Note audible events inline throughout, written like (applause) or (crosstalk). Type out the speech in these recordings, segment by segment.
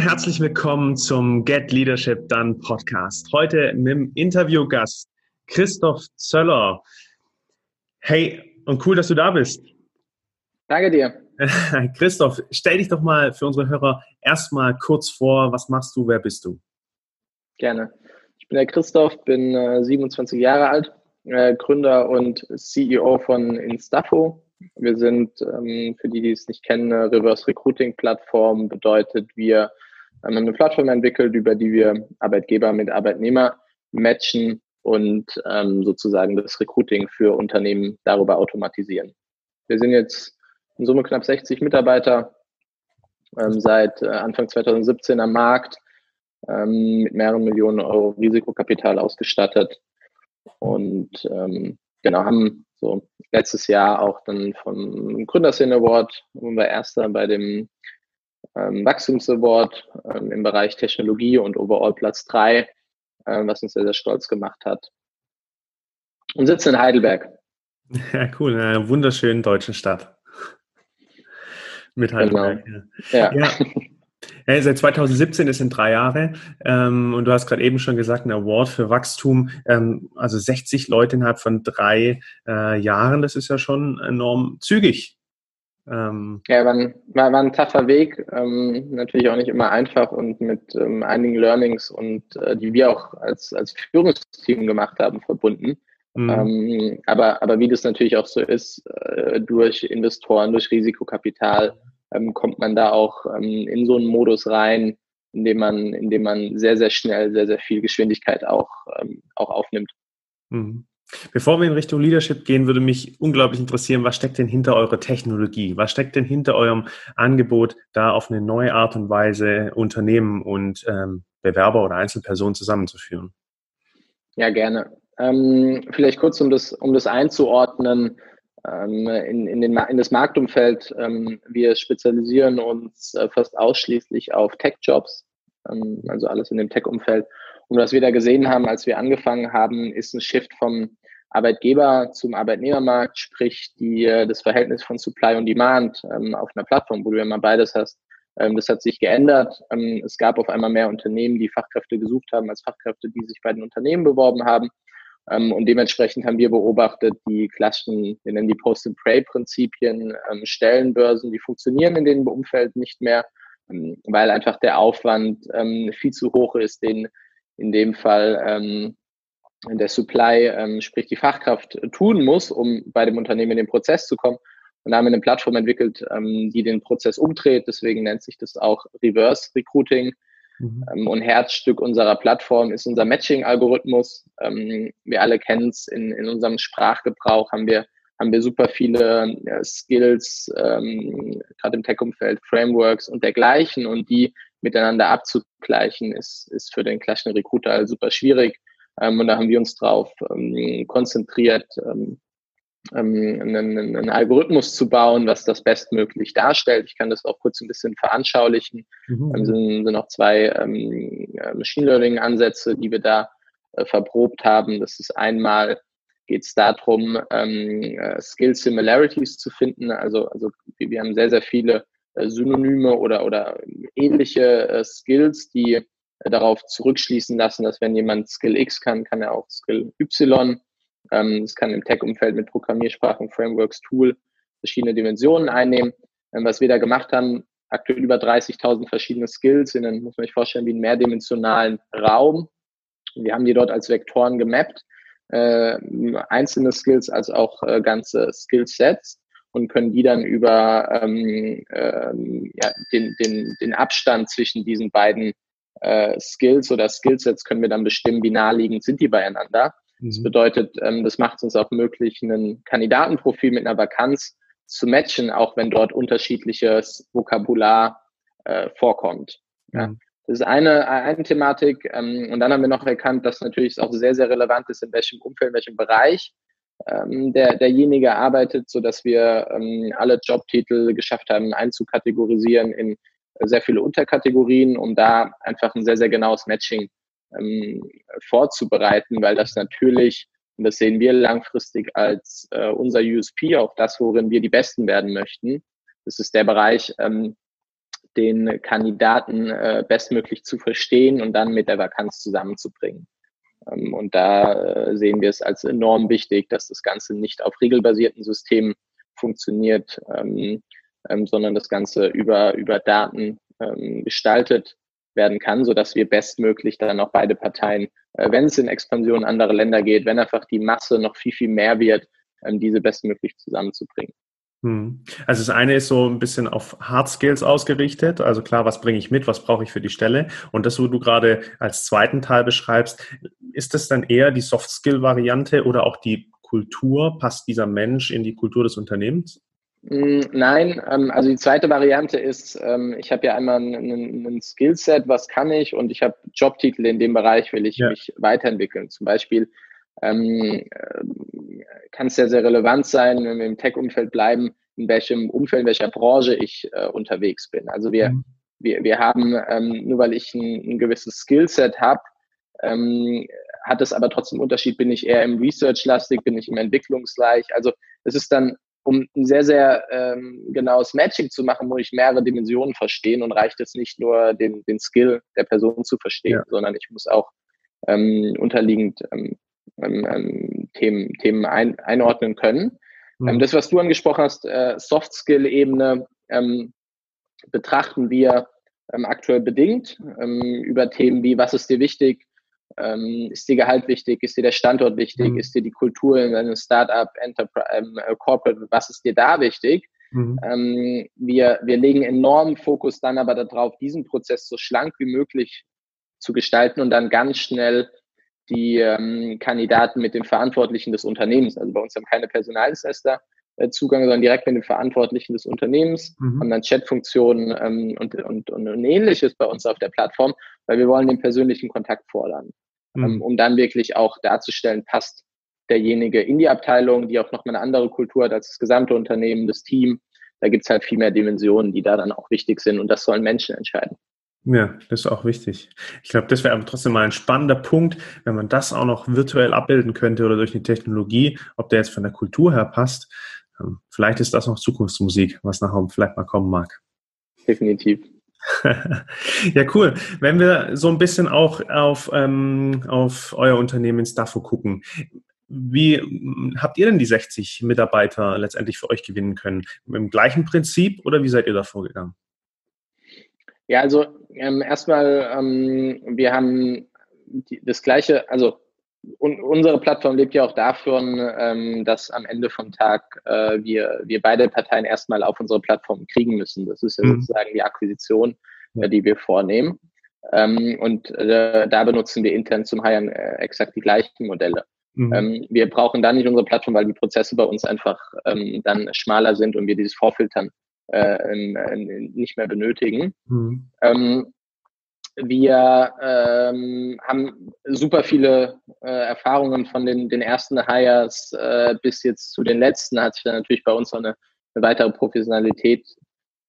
herzlich willkommen zum Get Leadership Done Podcast. Heute mit dem Interviewgast Christoph Zöller. Hey, und cool, dass du da bist. Danke dir. (laughs) Christoph, stell dich doch mal für unsere Hörer erstmal kurz vor. Was machst du? Wer bist du? Gerne. Ich bin der Christoph, bin äh, 27 Jahre alt, äh, Gründer und CEO von Instafo. Wir sind, ähm, für die, die es nicht kennen, eine Reverse Recruiting Plattform. Bedeutet, wir ähm, haben eine Plattform entwickelt, über die wir Arbeitgeber mit Arbeitnehmer matchen und ähm, sozusagen das Recruiting für Unternehmen darüber automatisieren. Wir sind jetzt in Summe knapp 60 Mitarbeiter, ähm, seit äh, Anfang 2017 am Markt, ähm, mit mehreren Millionen Euro Risikokapital ausgestattet und ähm, genau haben so letztes Jahr auch dann vom Gründerszene Award, war Erster bei dem ähm, Wachstums Award ähm, im Bereich Technologie und overall Platz drei, äh, was uns sehr, sehr stolz gemacht hat. Und sitzen in Heidelberg. (laughs) Ja, cool, in einer wunderschönen deutschen Stadt. Mit Heidelberg. Genau. Ja. ja. Ja, (laughs) seit 2017 ist in drei Jahre ähm, und du hast gerade eben schon gesagt, ein Award für Wachstum, ähm, also 60 Leute innerhalb von drei äh, Jahren, das ist ja schon enorm zügig. Ähm, ja, war ein, war, war ein taffer Weg, ähm, natürlich auch nicht immer einfach und mit ähm, einigen Learnings und äh, die wir auch als, als Führungsteam gemacht haben, verbunden. Mhm. Ähm, aber, aber wie das natürlich auch so ist, äh, durch Investoren, durch Risikokapital, ähm, kommt man da auch ähm, in so einen Modus rein, in dem man, in dem man sehr, sehr schnell, sehr, sehr viel Geschwindigkeit auch, ähm, auch aufnimmt. Mhm. Bevor wir in Richtung Leadership gehen, würde mich unglaublich interessieren, was steckt denn hinter eurer Technologie? Was steckt denn hinter eurem Angebot, da auf eine neue Art und Weise Unternehmen und ähm, Bewerber oder Einzelpersonen zusammenzuführen? Ja, gerne. Ähm, vielleicht kurz, um das, um das einzuordnen ähm, in, in, den, in das Marktumfeld. Ähm, wir spezialisieren uns äh, fast ausschließlich auf Tech-Jobs, ähm, also alles in dem Tech-Umfeld. Und was wir da gesehen haben, als wir angefangen haben, ist ein Shift vom Arbeitgeber zum Arbeitnehmermarkt, sprich die, äh, das Verhältnis von Supply und Demand ähm, auf einer Plattform, wo du ja mal beides hast. Ähm, das hat sich geändert. Ähm, es gab auf einmal mehr Unternehmen, die Fachkräfte gesucht haben, als Fachkräfte, die sich bei den Unternehmen beworben haben. Ähm, und dementsprechend haben wir beobachtet, die klassischen, wir nennen die Post-and-Pray-Prinzipien, ähm, Stellenbörsen, die funktionieren in dem Umfeld nicht mehr, ähm, weil einfach der Aufwand ähm, viel zu hoch ist, den in dem Fall ähm, der Supply, ähm, sprich die Fachkraft, tun muss, um bei dem Unternehmen in den Prozess zu kommen. Und da haben wir eine Plattform entwickelt, die den Prozess umdreht. Deswegen nennt sich das auch Reverse Recruiting. Mhm. Ähm, und Herzstück unserer Plattform ist unser Matching-Algorithmus. Ähm, wir alle kennen es in, in unserem Sprachgebrauch, haben wir, haben wir super viele äh, Skills, ähm, gerade im Tech-Umfeld, Frameworks und dergleichen. Und die miteinander abzugleichen, ist, ist für den klassischen Recruiter super schwierig. Ähm, und da haben wir uns drauf ähm, konzentriert, ähm, ähm, einen, einen, Algorithmus zu bauen, was das bestmöglich darstellt. Ich kann das auch kurz ein bisschen veranschaulichen. Mhm. Ähm, sind, sind noch zwei ähm, äh, Machine Learning Ansätze, die wir da äh, verprobt haben. Das ist einmal geht es darum, äh, Skill Similarities zu finden. Also, also wir haben sehr, sehr viele Synonyme oder, oder ähnliche äh, Skills, die äh, darauf zurückschließen lassen, dass wenn jemand Skill X kann, kann er auch Skill Y ähm, es kann im Tech-Umfeld mit Programmiersprachen, Frameworks, Tool verschiedene Dimensionen einnehmen. Ähm, was wir da gemacht haben, aktuell über 30.000 verschiedene Skills in einem, muss man sich vorstellen, wie einen mehrdimensionalen Raum. Wir haben die dort als Vektoren gemappt, äh, einzelne Skills als auch äh, ganze Skillsets und können die dann über ähm, ähm, ja, den, den, den Abstand zwischen diesen beiden äh, Skills oder Skillsets können wir dann bestimmen, wie naheliegend sind die beieinander. Das mhm. bedeutet, ähm, das macht es uns auch möglich, ein Kandidatenprofil mit einer Vakanz zu matchen, auch wenn dort unterschiedliches Vokabular äh, vorkommt. Ja. Mhm. Das ist eine, eine Thematik. Ähm, und dann haben wir noch erkannt, dass natürlich es auch sehr, sehr relevant ist, in welchem Umfeld, in welchem Bereich ähm, der, derjenige arbeitet, so dass wir ähm, alle Jobtitel geschafft haben, einzukategorisieren in sehr viele Unterkategorien, um da einfach ein sehr, sehr genaues Matching ähm, vorzubereiten, weil das natürlich, und das sehen wir langfristig als äh, unser USP, auch das, worin wir die Besten werden möchten, das ist der Bereich, ähm, den Kandidaten äh, bestmöglich zu verstehen und dann mit der Vakanz zusammenzubringen. Ähm, und da äh, sehen wir es als enorm wichtig, dass das Ganze nicht auf regelbasierten Systemen funktioniert, ähm, ähm, sondern das Ganze über, über Daten gestaltet werden kann, so dass wir bestmöglich dann auch beide Parteien, äh, wenn es in Expansion anderer Länder geht, wenn einfach die Masse noch viel, viel mehr wird, diese bestmöglich zusammenzubringen. Hm. Also das eine ist so ein bisschen auf Hard Skills ausgerichtet, also klar, was bringe ich mit, was brauche ich für die Stelle und das, wo du gerade als zweiten Teil beschreibst, ist das dann eher die Soft Skill Variante oder auch die Kultur? Passt dieser Mensch in die Kultur des Unternehmens? Hm, nein, ähm, also die zweite Variante ist, ähm, ich habe ja einmal ein Skillset, was kann ich und ich habe Jobtitel in dem Bereich, will ich ja. mich weiterentwickeln. Zum Beispiel ähm, äh, kann es sehr, sehr relevant sein, wenn wir im Tech-Umfeld bleiben, in welchem Umfeld, in welcher Branche ich äh, unterwegs bin. Also wir, mhm. wir, wir haben, ähm, nur weil ich ein, ein gewisses Skillset habe, ähm, hat es aber trotzdem Unterschied, bin ich eher im Research-lastig, bin ich im Entwicklungsgleich. Also es ist dann, um ein sehr, sehr ähm, genaues Matching zu machen, muss ich mehrere Dimensionen verstehen und reicht es nicht nur, den, den Skill der Person zu verstehen, ja. sondern ich muss auch ähm, unterliegend ähm, ähm, ähm, Themen, Themen ein, einordnen können. Mhm. das, was du angesprochen hast, äh, Soft-Skill-Ebene, ähm, betrachten wir ähm, aktuell bedingt ähm, über Themen wie, was ist dir wichtig? Ähm, ist dir Gehalt wichtig? Ist dir der Standort wichtig? Mhm. Ist dir die Kultur in einem Startup, Enterprise, ähm, äh, Corporate? Was ist dir da wichtig? Mhm. Ähm, wir, wir legen enormen Fokus dann aber darauf, diesen Prozess so schlank wie möglich zu gestalten und dann ganz schnell die ähm, Kandidaten mit den Verantwortlichen des Unternehmens. Also bei uns haben keine Personaldienstleister äh, Zugang, sondern direkt mit den Verantwortlichen des Unternehmens, mhm. haben dann Chatfunktionen ähm, und, und, und, und ähnliches bei uns auf der Plattform, weil wir wollen den persönlichen Kontakt fordern, mhm. ähm, um dann wirklich auch darzustellen, passt derjenige in die Abteilung, die auch nochmal eine andere Kultur hat als das gesamte Unternehmen, das Team. Da gibt's halt viel mehr Dimensionen, die da dann auch wichtig sind und das sollen Menschen entscheiden. Ja, das ist auch wichtig. Ich glaube, das wäre aber trotzdem mal ein spannender Punkt, wenn man das auch noch virtuell abbilden könnte oder durch eine Technologie, ob der jetzt von der Kultur her passt. Ähm, vielleicht ist das noch Zukunftsmusik, was nachher vielleicht mal kommen mag. Definitiv. (laughs) ja, cool. Wenn wir so ein bisschen auch auf, ähm, auf euer Unternehmen in Staffo gucken, wie habt ihr denn die 60 Mitarbeiter letztendlich für euch gewinnen können? Mit dem gleichen Prinzip oder wie seid ihr da vorgegangen? Ja, also ähm, erstmal, ähm, wir haben die, das gleiche, also un, unsere Plattform lebt ja auch davon, ähm, dass am Ende vom Tag äh, wir, wir beide Parteien erstmal auf unsere Plattform kriegen müssen. Das ist ja mhm. sozusagen die Akquisition, äh, die wir vornehmen. Ähm, und äh, da benutzen wir intern zum Hiren äh, exakt die gleichen Modelle. Mhm. Ähm, wir brauchen dann nicht unsere Plattform, weil die Prozesse bei uns einfach ähm, dann schmaler sind und wir dieses Vorfiltern äh, nicht mehr benötigen. Mhm. Ähm, wir ähm, haben super viele äh, Erfahrungen von den, den ersten Hires äh, bis jetzt zu den letzten, hat sich dann natürlich bei uns noch eine, eine weitere Professionalität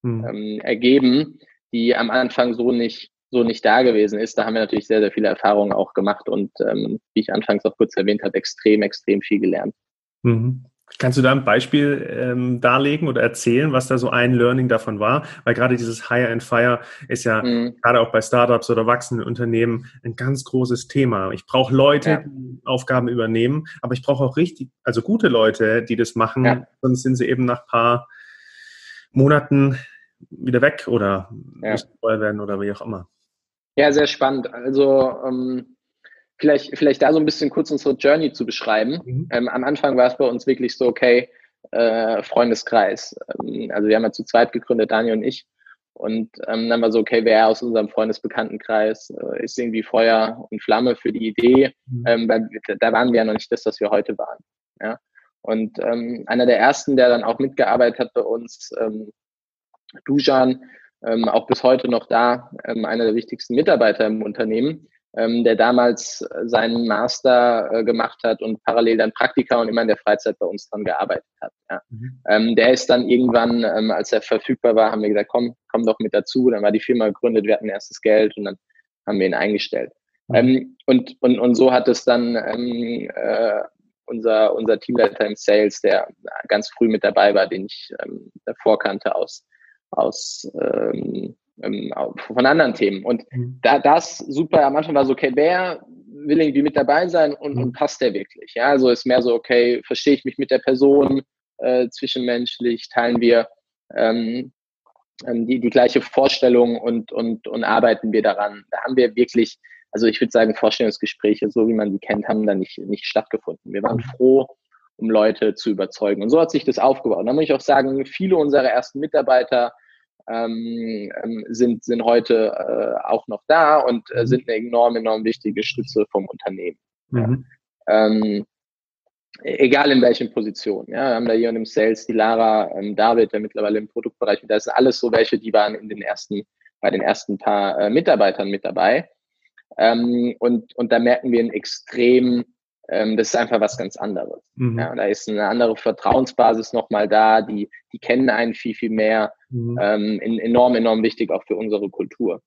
mhm. ähm, ergeben, die am Anfang so nicht, so nicht da gewesen ist. Da haben wir natürlich sehr, sehr viele Erfahrungen auch gemacht und ähm, wie ich anfangs auch kurz erwähnt habe, extrem, extrem viel gelernt. Mhm. Kannst du da ein Beispiel ähm, darlegen oder erzählen, was da so ein Learning davon war? Weil gerade dieses Hire and Fire ist ja mhm. gerade auch bei Startups oder wachsenden Unternehmen ein ganz großes Thema. Ich brauche Leute, ja. die Aufgaben übernehmen, aber ich brauche auch richtig, also gute Leute, die das machen, ja. sonst sind sie eben nach paar Monaten wieder weg oder ja. müssen werden oder wie auch immer. Ja, sehr spannend. Also ähm, vielleicht, vielleicht da so ein bisschen kurz unsere Journey zu beschreiben. Mhm. Ähm, am Anfang war es bei uns wirklich so, okay, äh, Freundeskreis. Ähm, also wir haben ja zu zweit gegründet, Daniel und ich. Und ähm, dann war so, okay, wer aus unserem Freundesbekanntenkreis äh, ist irgendwie Feuer und Flamme für die Idee, mhm. ähm, weil da waren wir ja noch nicht das, was wir heute waren. Ja? Und ähm, einer der ersten, der dann auch mitgearbeitet hat bei uns, ähm, Dujan, ähm, auch bis heute noch da, ähm, einer der wichtigsten Mitarbeiter im Unternehmen, ähm, der damals seinen Master äh, gemacht hat und parallel dann Praktika und immer in der Freizeit bei uns dran gearbeitet hat. Ja. Mhm. Ähm, der ist dann irgendwann, ähm, als er verfügbar war, haben wir gesagt, komm, komm doch mit dazu. Dann war die Firma gegründet, wir hatten erstes Geld und dann haben wir ihn eingestellt. Mhm. Ähm, und, und, und so hat es dann ähm, äh, unser, unser Teamleiter im Sales, der ganz früh mit dabei war, den ich ähm, davor kannte aus, aus ähm, ähm, von anderen Themen. Und mhm. da das super, am Anfang war so, okay, wer will irgendwie mit dabei sein und, mhm. und passt der wirklich? Ja, also ist mehr so, okay, verstehe ich mich mit der Person äh, zwischenmenschlich, teilen wir ähm, ähm, die, die gleiche Vorstellung und, und, und arbeiten wir daran. Da haben wir wirklich, also ich würde sagen, Vorstellungsgespräche, so wie man die kennt, haben da nicht, nicht stattgefunden. Wir waren mhm. froh, um Leute zu überzeugen. Und so hat sich das aufgebaut. Und da muss ich auch sagen, viele unserer ersten Mitarbeiter ähm, ähm, sind, sind heute äh, auch noch da und äh, mhm. sind eine enorm, enorm wichtige Stütze vom Unternehmen. Mhm. Ja. Ähm, egal in welchen Positionen. Ja, wir haben da hier im Sales die Lara, ähm, David, der mittlerweile im Produktbereich, das sind alles so welche, die waren in den ersten, bei den ersten paar äh, Mitarbeitern mit dabei. Ähm, und, und da merken wir einen extrem ähm, das ist einfach was ganz anderes. Mhm. Ja, da ist eine andere Vertrauensbasis nochmal da, die, die kennen einen viel, viel mehr. Mhm. Ähm, enorm, enorm wichtig auch für unsere Kultur.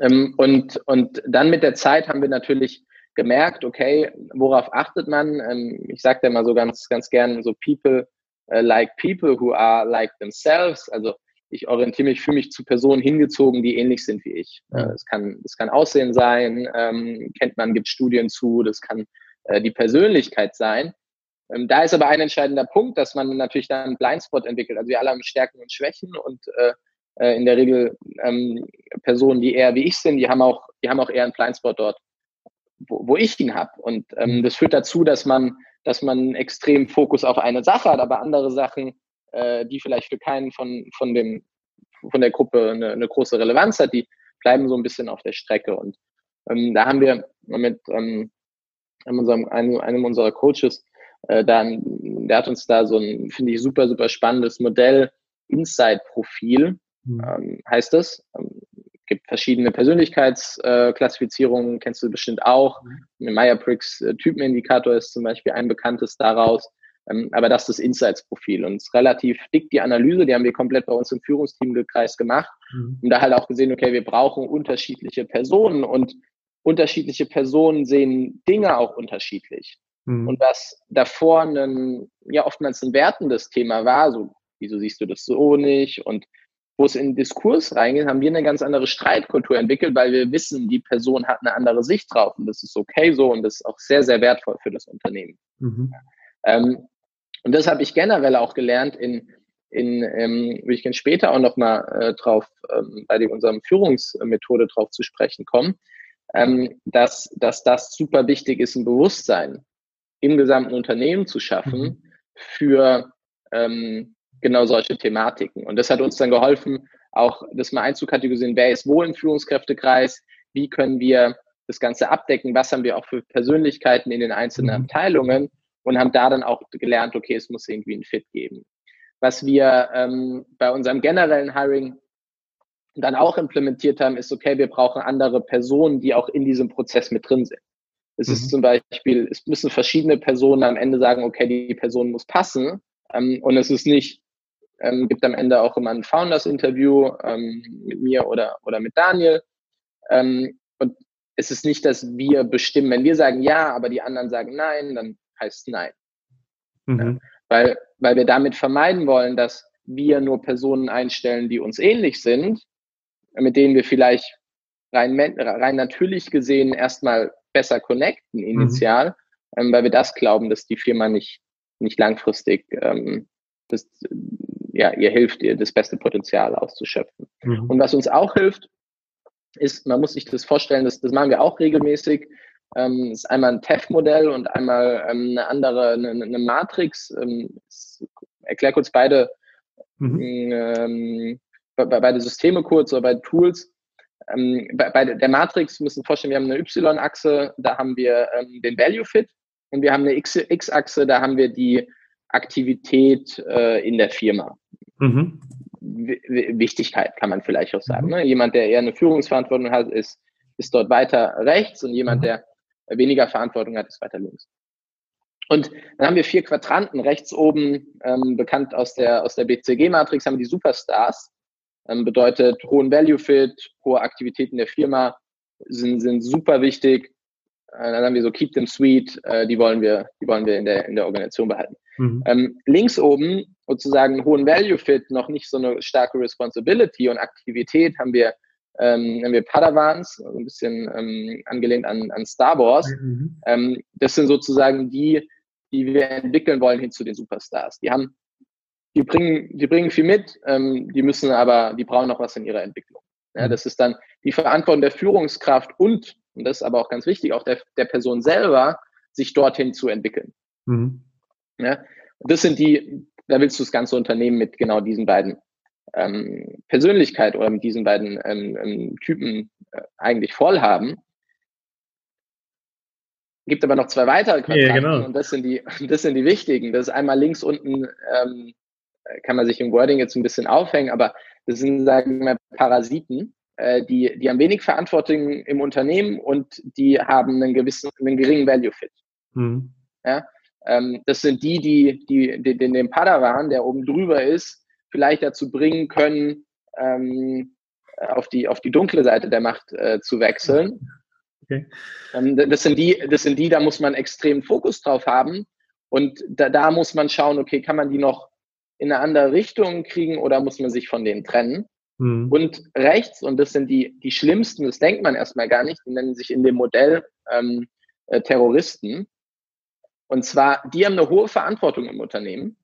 Ähm, und, und dann mit der Zeit haben wir natürlich gemerkt, okay, worauf achtet man? Ähm, ich sage da mal so ganz, ganz gern so people uh, like people who are like themselves. Also ich orientiere mich, fühle mich zu Personen hingezogen, die ähnlich sind wie ich. Äh, das kann, das kann Aussehen sein, ähm, kennt man, gibt Studien zu, das kann äh, die Persönlichkeit sein. Ähm, da ist aber ein entscheidender Punkt, dass man natürlich dann einen Blindspot entwickelt. Also wir alle haben Stärken und Schwächen und äh, äh, in der Regel ähm, Personen, die eher wie ich sind, die haben auch, die haben auch eher einen Blindspot dort, wo, wo ich ihn habe. Und ähm, das führt dazu, dass man, dass man extrem Fokus auf eine Sache hat, aber andere Sachen, äh, die vielleicht für keinen von, von dem, von der Gruppe eine, eine große Relevanz hat, die bleiben so ein bisschen auf der Strecke. Und ähm, da haben wir mit ähm, unserem, einem, einem unserer Coaches, äh, dann, der hat uns da so ein, finde ich, super, super spannendes Modell, Insight-Profil, mhm. ähm, heißt es. Ähm, gibt verschiedene Persönlichkeitsklassifizierungen, äh, kennst du bestimmt auch. Mhm. Meyer-Briggs äh, Typenindikator ist zum Beispiel ein bekanntes daraus. Ähm, aber das ist das Insights-Profil und es ist relativ dick die Analyse, die haben wir komplett bei uns im Führungsteam gekreist gemacht mhm. und da halt auch gesehen, okay, wir brauchen unterschiedliche Personen und unterschiedliche Personen sehen Dinge auch unterschiedlich. Mhm. Und was davor ein, ja, oftmals ein wertendes Thema war, so, wieso siehst du das so nicht? Und wo es in den Diskurs reingeht, haben wir eine ganz andere Streitkultur entwickelt, weil wir wissen, die Person hat eine andere Sicht drauf und das ist okay so und das ist auch sehr, sehr wertvoll für das Unternehmen. Mhm. Ähm, und das habe ich generell auch gelernt in, in ähm, will ich gerne später auch nochmal äh, drauf, ähm, bei unserem Führungsmethode drauf zu sprechen kommen, ähm, dass, dass das super wichtig ist, ein Bewusstsein im gesamten Unternehmen zu schaffen mhm. für ähm, genau solche Thematiken. Und das hat uns dann geholfen, auch das mal einzukategorisieren, wer ist wo im Führungskräftekreis, wie können wir das Ganze abdecken, was haben wir auch für Persönlichkeiten in den einzelnen mhm. Abteilungen und haben da dann auch gelernt, okay, es muss irgendwie ein Fit geben. Was wir ähm, bei unserem generellen Hiring dann auch implementiert haben, ist, okay, wir brauchen andere Personen, die auch in diesem Prozess mit drin sind. Es mhm. ist zum Beispiel, es müssen verschiedene Personen am Ende sagen, okay, die Person muss passen. Ähm, und es ist nicht, ähm, gibt am Ende auch immer ein Founders-Interview ähm, mit mir oder, oder mit Daniel. Ähm, und es ist nicht, dass wir bestimmen, wenn wir sagen ja, aber die anderen sagen nein, dann heißt es nein. Mhm. Ja, weil, weil wir damit vermeiden wollen, dass wir nur Personen einstellen, die uns ähnlich sind mit denen wir vielleicht rein, rein natürlich gesehen erstmal besser connecten mhm. initial, mhm. ähm, weil wir das glauben, dass die Firma nicht, nicht langfristig ähm, das, ja, ihr hilft, ihr das beste Potenzial auszuschöpfen. Mhm. Und was uns auch hilft, ist, man muss sich das vorstellen, das, das machen wir auch regelmäßig, ähm, ist einmal ein TEF-Modell und einmal ähm, eine andere, eine, eine Matrix. Ähm, erklär kurz beide mhm. ähm, bei, beide Systeme kurz oder bei Tools. Ähm, bei, bei, der Matrix müssen wir vorstellen, wir haben eine Y-Achse, da haben wir ähm, den Value Fit und wir haben eine X-Achse, da haben wir die Aktivität äh, in der Firma. Mhm. Wichtigkeit kann man vielleicht auch sagen. Mhm. Ne? Jemand, der eher eine Führungsverantwortung hat, ist, ist dort weiter rechts und jemand, mhm. der weniger Verantwortung hat, ist weiter links. Und dann haben wir vier Quadranten. Rechts oben, ähm, bekannt aus der, aus der BCG-Matrix, haben wir die Superstars. Ähm, bedeutet hohen Value Fit, hohe Aktivitäten der Firma sind, sind super wichtig. Äh, dann haben wir so Keep them sweet, äh, die wollen wir, die wollen wir in der, in der Organisation behalten. Mhm. Ähm, links oben sozusagen hohen Value Fit, noch nicht so eine starke Responsibility und Aktivität haben wir ähm, haben wir Padawans, also ein bisschen ähm, angelehnt an, an Star Wars. Mhm. Ähm, das sind sozusagen die, die wir entwickeln wollen hin zu den Superstars. Die haben, die bringen, die bringen viel mit, ähm, die müssen aber, die brauchen noch was in ihrer Entwicklung. Ja, mhm. das ist dann die Verantwortung der Führungskraft und, und das ist aber auch ganz wichtig, auch der, der Person selber, sich dorthin zu entwickeln. Mhm. Ja, das sind die, da willst du das ganze Unternehmen mit genau diesen beiden ähm, Persönlichkeit oder mit diesen beiden ähm, ähm, Typen äh, eigentlich voll haben. Gibt aber noch zwei weitere Quadranten ja, genau. und das sind die, (laughs) das sind die wichtigen. Das ist einmal links unten, ähm, kann man sich im Wording jetzt ein bisschen aufhängen, aber das sind, sagen wir, Parasiten, äh, die, die haben wenig Verantwortung im Unternehmen und die haben einen gewissen, einen geringen Value Fit. Mhm. Ja? Ähm, das sind die, die, die, die, die den Padawan, der oben drüber ist, vielleicht dazu bringen können, ähm, auf, die, auf die dunkle Seite der Macht äh, zu wechseln. Okay. Ähm, das, sind die, das sind die, da muss man extrem Fokus drauf haben. Und da, da muss man schauen, okay, kann man die noch in eine andere Richtung kriegen oder muss man sich von denen trennen? Mhm. Und rechts, und das sind die, die schlimmsten, das denkt man erstmal gar nicht, die nennen sich in dem Modell ähm, äh, Terroristen. Und zwar, die haben eine hohe Verantwortung im Unternehmen.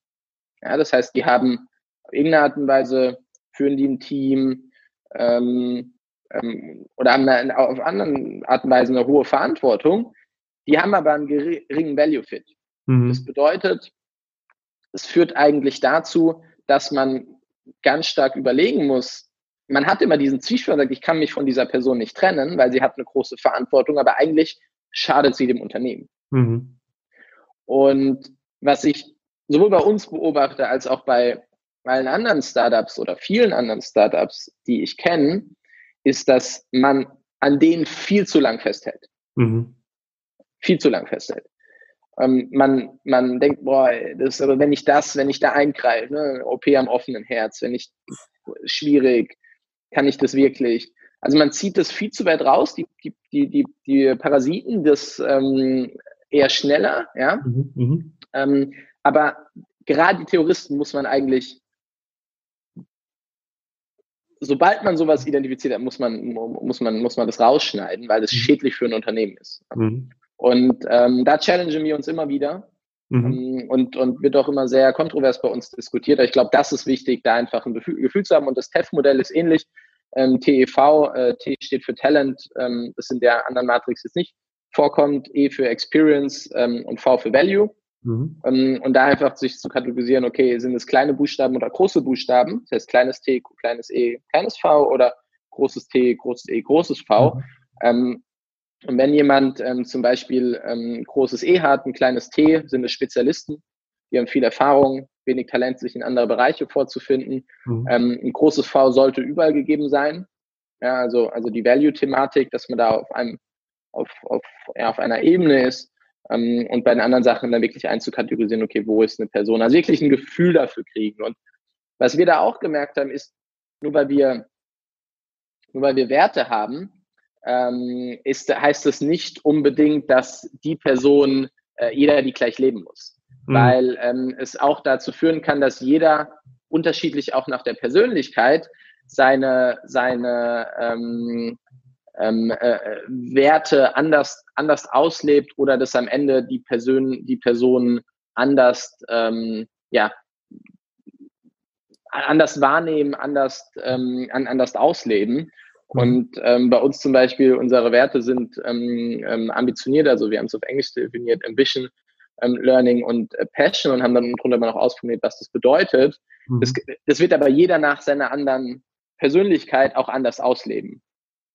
Ja, das heißt, die haben auf irgendeine Art und Weise führen die ein Team ähm, ähm, oder haben eine, auf anderen Art und Weise eine hohe Verantwortung. Die haben aber einen geringen Value Fit. Mhm. Das bedeutet, es führt eigentlich dazu, dass man ganz stark überlegen muss, man hat immer diesen Zwiespalt, sagt, ich kann mich von dieser Person nicht trennen, weil sie hat eine große Verantwortung, aber eigentlich schadet sie dem Unternehmen. Mhm. Und was ich sowohl bei uns beobachte als auch bei allen anderen Startups oder vielen anderen Startups, die ich kenne, ist, dass man an denen viel zu lang festhält. Mhm. Viel zu lang festhält. Ähm, man, man denkt, boah, das aber wenn ich das, wenn ich da eingreife, ne, OP am offenen Herz, wenn ich schwierig, kann ich das wirklich? Also man zieht das viel zu weit raus, die, die, die, die, die Parasiten, das ähm, eher schneller, ja. Mhm, mhm. ähm, aber gerade die Terroristen muss man eigentlich sobald man sowas identifiziert hat, muss man, muss man, muss man das rausschneiden, weil das mhm. schädlich für ein Unternehmen ist. Mhm. Und ähm, da challengen wir uns immer wieder. Mhm. Ähm, und, und wird auch immer sehr kontrovers bei uns diskutiert. Aber ich glaube, das ist wichtig, da einfach ein Gefühl, Gefühl zu haben. Und das TEF-Modell ist ähnlich. Ähm, TEV, äh, T steht für Talent, ähm, das in der anderen Matrix jetzt nicht vorkommt, E für Experience ähm, und V für Value. Mhm. Ähm, und da einfach sich zu kategorisieren, okay, sind es kleine Buchstaben oder große Buchstaben, das heißt kleines T, kleines E, kleines V oder großes T, großes E, großes V. Mhm. Ähm, und wenn jemand ähm, zum Beispiel ähm, großes E hat, ein kleines T, sind es Spezialisten, die haben viel Erfahrung, wenig Talent, sich in andere Bereiche vorzufinden. Mhm. Ähm, ein großes V sollte überall gegeben sein. Ja, also, also die Value-Thematik, dass man da auf einem, auf, auf, ja, auf einer Ebene ist, ähm, und bei den anderen Sachen dann wirklich einzukategorisieren, okay, wo ist eine Person? Also wirklich ein Gefühl dafür kriegen. Und was wir da auch gemerkt haben, ist, nur weil wir, nur weil wir Werte haben, ähm, ist, heißt es nicht unbedingt, dass die Person, äh, jeder die gleich leben muss. Mhm. Weil ähm, es auch dazu führen kann, dass jeder unterschiedlich auch nach der Persönlichkeit seine, seine ähm, ähm, äh, Werte anders, anders auslebt oder dass am Ende die Person, die Person anders, ähm, ja, anders wahrnehmen, anders, ähm, anders ausleben. Mhm. Und ähm, bei uns zum Beispiel, unsere Werte sind ähm, ähm, ambitioniert, also wir haben es auf Englisch definiert, Ambition, ähm, Learning und äh, Passion und haben dann drunter mal noch ausformuliert, was das bedeutet. Mhm. Das, das wird aber jeder nach seiner anderen Persönlichkeit auch anders ausleben.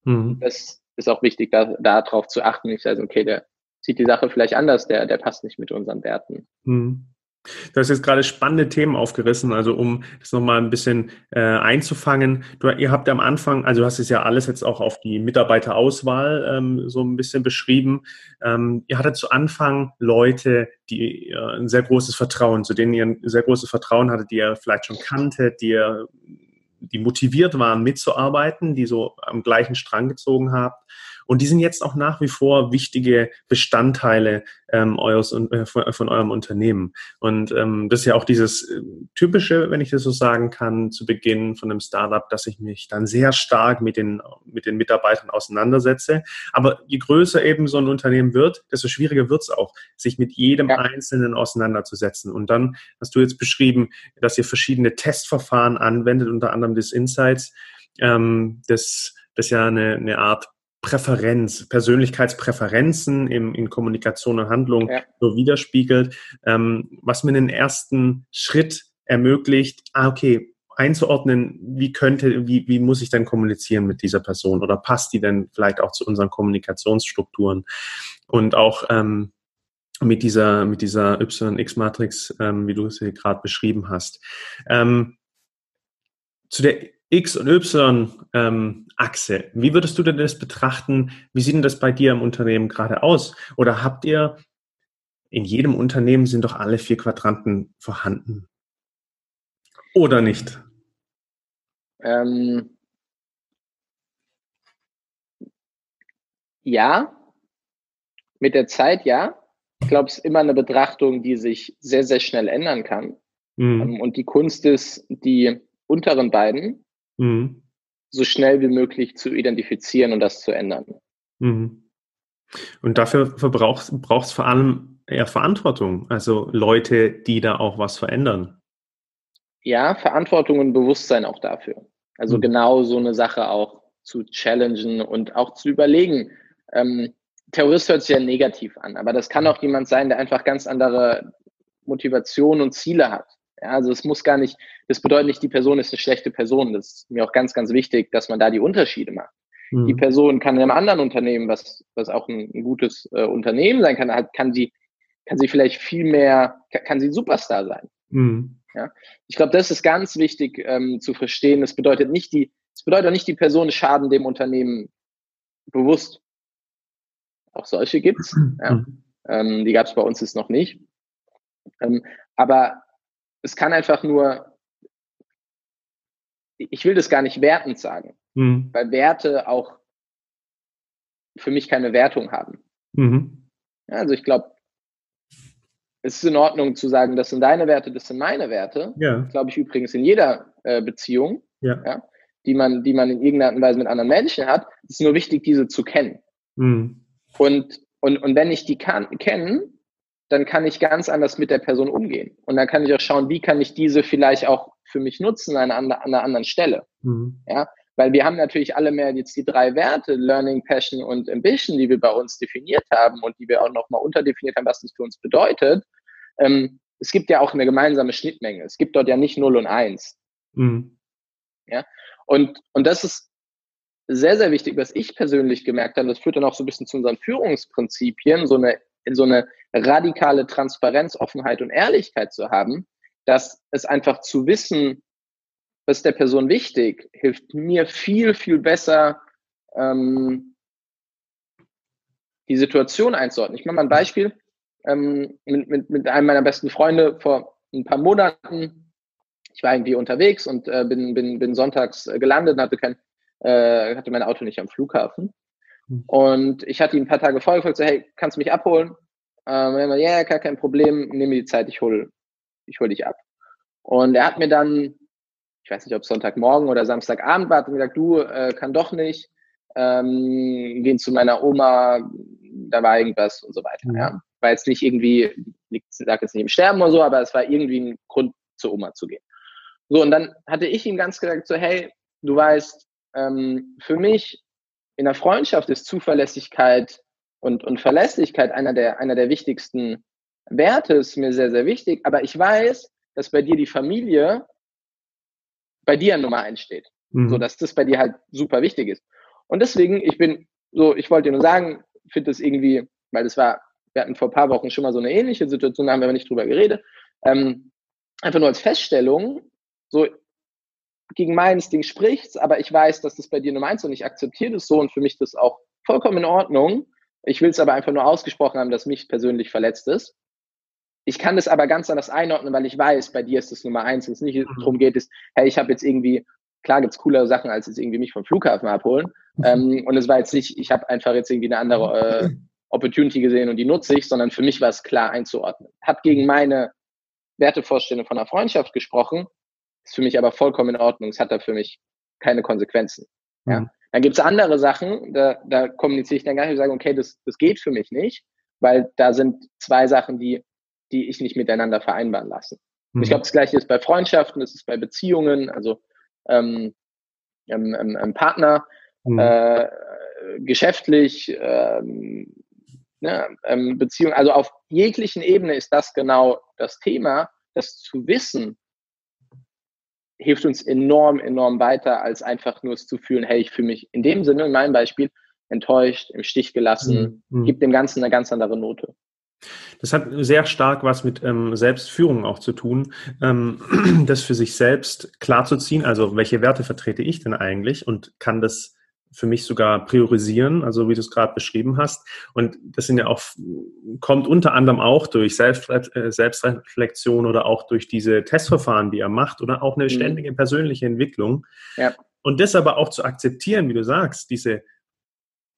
Mhm. Das ist auch wichtig, da, darauf zu achten. Ich sage, okay, der sieht die Sache vielleicht anders, der, der passt nicht mit unseren Werten. Mhm. Du hast jetzt gerade spannende Themen aufgerissen, also um das nochmal ein bisschen äh, einzufangen. Du, ihr habt am Anfang, also du hast es ja alles jetzt auch auf die Mitarbeiterauswahl ähm, so ein bisschen beschrieben. Ähm, ihr hattet zu Anfang Leute, die äh, ein sehr großes Vertrauen, zu denen ihr ein sehr großes Vertrauen hattet, die ihr vielleicht schon kanntet, die ihr die motiviert waren, mitzuarbeiten, die so am gleichen Strang gezogen habt. Und die sind jetzt auch nach wie vor wichtige Bestandteile ähm, eures, äh, von, von, eurem Unternehmen. Und ähm, das ist ja auch dieses äh, typische, wenn ich das so sagen kann, zu Beginn von einem Startup, dass ich mich dann sehr stark mit den, mit den Mitarbeitern auseinandersetze. Aber je größer eben so ein Unternehmen wird, desto schwieriger wird es auch, sich mit jedem ja. Einzelnen auseinanderzusetzen. Und dann hast du jetzt beschrieben, dass ihr verschiedene Testverfahren anwendet, unter anderem des Insights, ähm, das, das ja eine, eine Art Präferenz, Persönlichkeitspräferenzen im, in Kommunikation und Handlung ja. so widerspiegelt, ähm, was mir den ersten Schritt ermöglicht, ah, okay, einzuordnen, wie könnte, wie, wie muss ich denn kommunizieren mit dieser Person oder passt die denn vielleicht auch zu unseren Kommunikationsstrukturen und auch ähm, mit dieser, mit dieser YX-Matrix, ähm, wie du es hier gerade beschrieben hast. Ähm, zu der X- und Y-Achse. Ähm, Wie würdest du denn das betrachten? Wie sieht denn das bei dir im Unternehmen gerade aus? Oder habt ihr in jedem Unternehmen sind doch alle vier Quadranten vorhanden? Oder nicht? Ähm, ja, mit der Zeit ja. Ich glaube, es ist immer eine Betrachtung, die sich sehr, sehr schnell ändern kann. Mhm. Und die Kunst ist, die unteren beiden mhm. so schnell wie möglich zu identifizieren und das zu ändern. Mhm. Und dafür braucht es vor allem eher Verantwortung, also Leute, die da auch was verändern. Ja, Verantwortung und Bewusstsein auch dafür. Also mhm. genau so eine Sache auch zu challengen und auch zu überlegen. Ähm, Terrorist hört sich ja negativ an, aber das kann auch jemand sein, der einfach ganz andere Motivation und Ziele hat. Ja, also es muss gar nicht, das bedeutet nicht, die Person ist eine schlechte Person. Das ist mir auch ganz, ganz wichtig, dass man da die Unterschiede macht. Mhm. Die Person kann in einem anderen Unternehmen, was, was auch ein, ein gutes äh, Unternehmen sein kann, halt, kann sie, kann sie vielleicht viel mehr, kann, kann sie Superstar sein. Mhm. Ja? Ich glaube, das ist ganz wichtig ähm, zu verstehen. Das bedeutet nicht die, es bedeutet nicht, die Person schaden dem Unternehmen bewusst. Auch solche gibt's. (clears throat) Ja. Mhm. Ähm, die gab es bei uns jetzt noch nicht. Ähm, aber es kann einfach nur, ich will das gar nicht wertend sagen, mhm. weil Werte auch für mich keine Wertung haben. Mhm. Ja, also ich glaube, es ist in Ordnung zu sagen, das sind deine Werte, das sind meine Werte. Ja. Glaube ich übrigens in jeder äh, Beziehung, ja. ja. die man, die man in irgendeiner Weise mit anderen Menschen hat. Es ist nur wichtig, diese zu kennen. Mhm. Und, und, und wenn ich die kann, kennen, dann kann ich ganz anders mit der Person umgehen. Und dann kann ich auch schauen, wie kann ich diese vielleicht auch für mich nutzen an einer, an einer anderen Stelle. Mhm. Ja, weil wir haben natürlich alle mehr jetzt die drei Werte, Learning, Passion und Ambition, die wir bei uns definiert haben und die wir auch nochmal unterdefiniert haben, was das für uns bedeutet. Ähm, es gibt ja auch eine gemeinsame Schnittmenge. Es gibt dort ja nicht 0 und 1. Mhm. Ja, und, und das ist sehr, sehr wichtig, was ich persönlich gemerkt habe. Das führt dann auch so ein bisschen zu unseren Führungsprinzipien, so eine in so eine radikale Transparenz, Offenheit und Ehrlichkeit zu haben, dass es einfach zu wissen, was der Person wichtig, hilft mir viel, viel besser, ähm, die Situation einzuordnen. Ich mache mal ein Beispiel ähm, mit, mit, mit einem meiner besten Freunde vor ein paar Monaten. Ich war irgendwie unterwegs und äh, bin, bin, bin sonntags äh, gelandet und hatte, kein, äh, hatte mein Auto nicht am Flughafen. Hm. Und ich hatte ihn ein paar Tage vorher gefragt, so, hey, kannst du mich abholen? Ähm, ja, yeah, gar kein Problem, nehme die Zeit, ich hol, ich hol dich ab. Und er hat mir dann, ich weiß nicht, ob Sonntagmorgen oder Samstagabend war, hat gesagt, du, äh, kann doch nicht, ähm, gehen zu meiner Oma, da war irgendwas und so weiter. Mhm. Ja. War jetzt nicht irgendwie, ich sag jetzt nicht im Sterben oder so, aber es war irgendwie ein Grund, zur Oma zu gehen. So, und dann hatte ich ihm ganz gesagt, so, hey, du weißt, ähm, für mich in der Freundschaft ist Zuverlässigkeit und, und Verlässlichkeit einer der, einer der wichtigsten Werte, ist mir sehr, sehr wichtig. Aber ich weiß, dass bei dir die Familie bei dir Nummer eins steht. Mhm. So, dass das bei dir halt super wichtig ist. Und deswegen, ich bin so, ich wollte dir nur sagen, finde das irgendwie, weil das war, wir hatten vor ein paar Wochen schon mal so eine ähnliche Situation, da haben wir aber nicht drüber geredet. Ähm, einfach nur als Feststellung, so, gegen mein Instinkt spricht's, aber ich weiß, dass das bei dir Nummer eins und ich akzeptiere das so und für mich das auch vollkommen in Ordnung. Ich will es aber einfach nur ausgesprochen haben, dass mich persönlich verletzt ist. Ich kann das aber ganz anders einordnen, weil ich weiß, bei dir ist das Nummer eins und es nicht mhm. darum geht, ist, hey, ich habe jetzt irgendwie klar gibt's coolere Sachen, als jetzt irgendwie mich vom Flughafen abholen. Ähm, und es war jetzt nicht, ich habe einfach jetzt irgendwie eine andere äh, Opportunity gesehen und die nutze ich, sondern für mich war es klar einzuordnen. Hat gegen meine Wertevorstellung von einer Freundschaft gesprochen, ist für mich aber vollkommen in Ordnung. Es hat da für mich keine Konsequenzen. Ja. Mhm. Dann gibt's andere Sachen, da, da kommuniziere ich dann gar nicht und sage, okay, das, das geht für mich nicht, weil da sind zwei Sachen, die, die ich nicht miteinander vereinbaren lasse. Mhm. Ich glaube, das gleiche ist bei Freundschaften, das ist bei Beziehungen, also ähm, ähm, ähm, Partner, mhm. äh, geschäftlich, ähm, ne, ähm, Beziehung, also auf jeglichen Ebene ist das genau das Thema, das zu wissen, hilft uns enorm, enorm weiter, als einfach nur es zu fühlen, hey, ich fühle mich in dem Sinne, in meinem Beispiel, enttäuscht, im Stich gelassen, mhm. gibt dem Ganzen eine ganz andere Note. Das hat sehr stark was mit ähm, Selbstführung auch zu tun, ähm, (clears throat) das für sich selbst klarzuziehen. Also welche Werte vertrete ich denn eigentlich und kann das für mich sogar priorisieren, also wie du es gerade beschrieben hast. Und das sind ja auch, kommt unter anderem auch durch äh, Selbstreflexion oder auch durch diese Testverfahren, die er macht oder auch eine mhm. ständige persönliche Entwicklung. Ja. Und das aber auch zu akzeptieren, wie du sagst, diese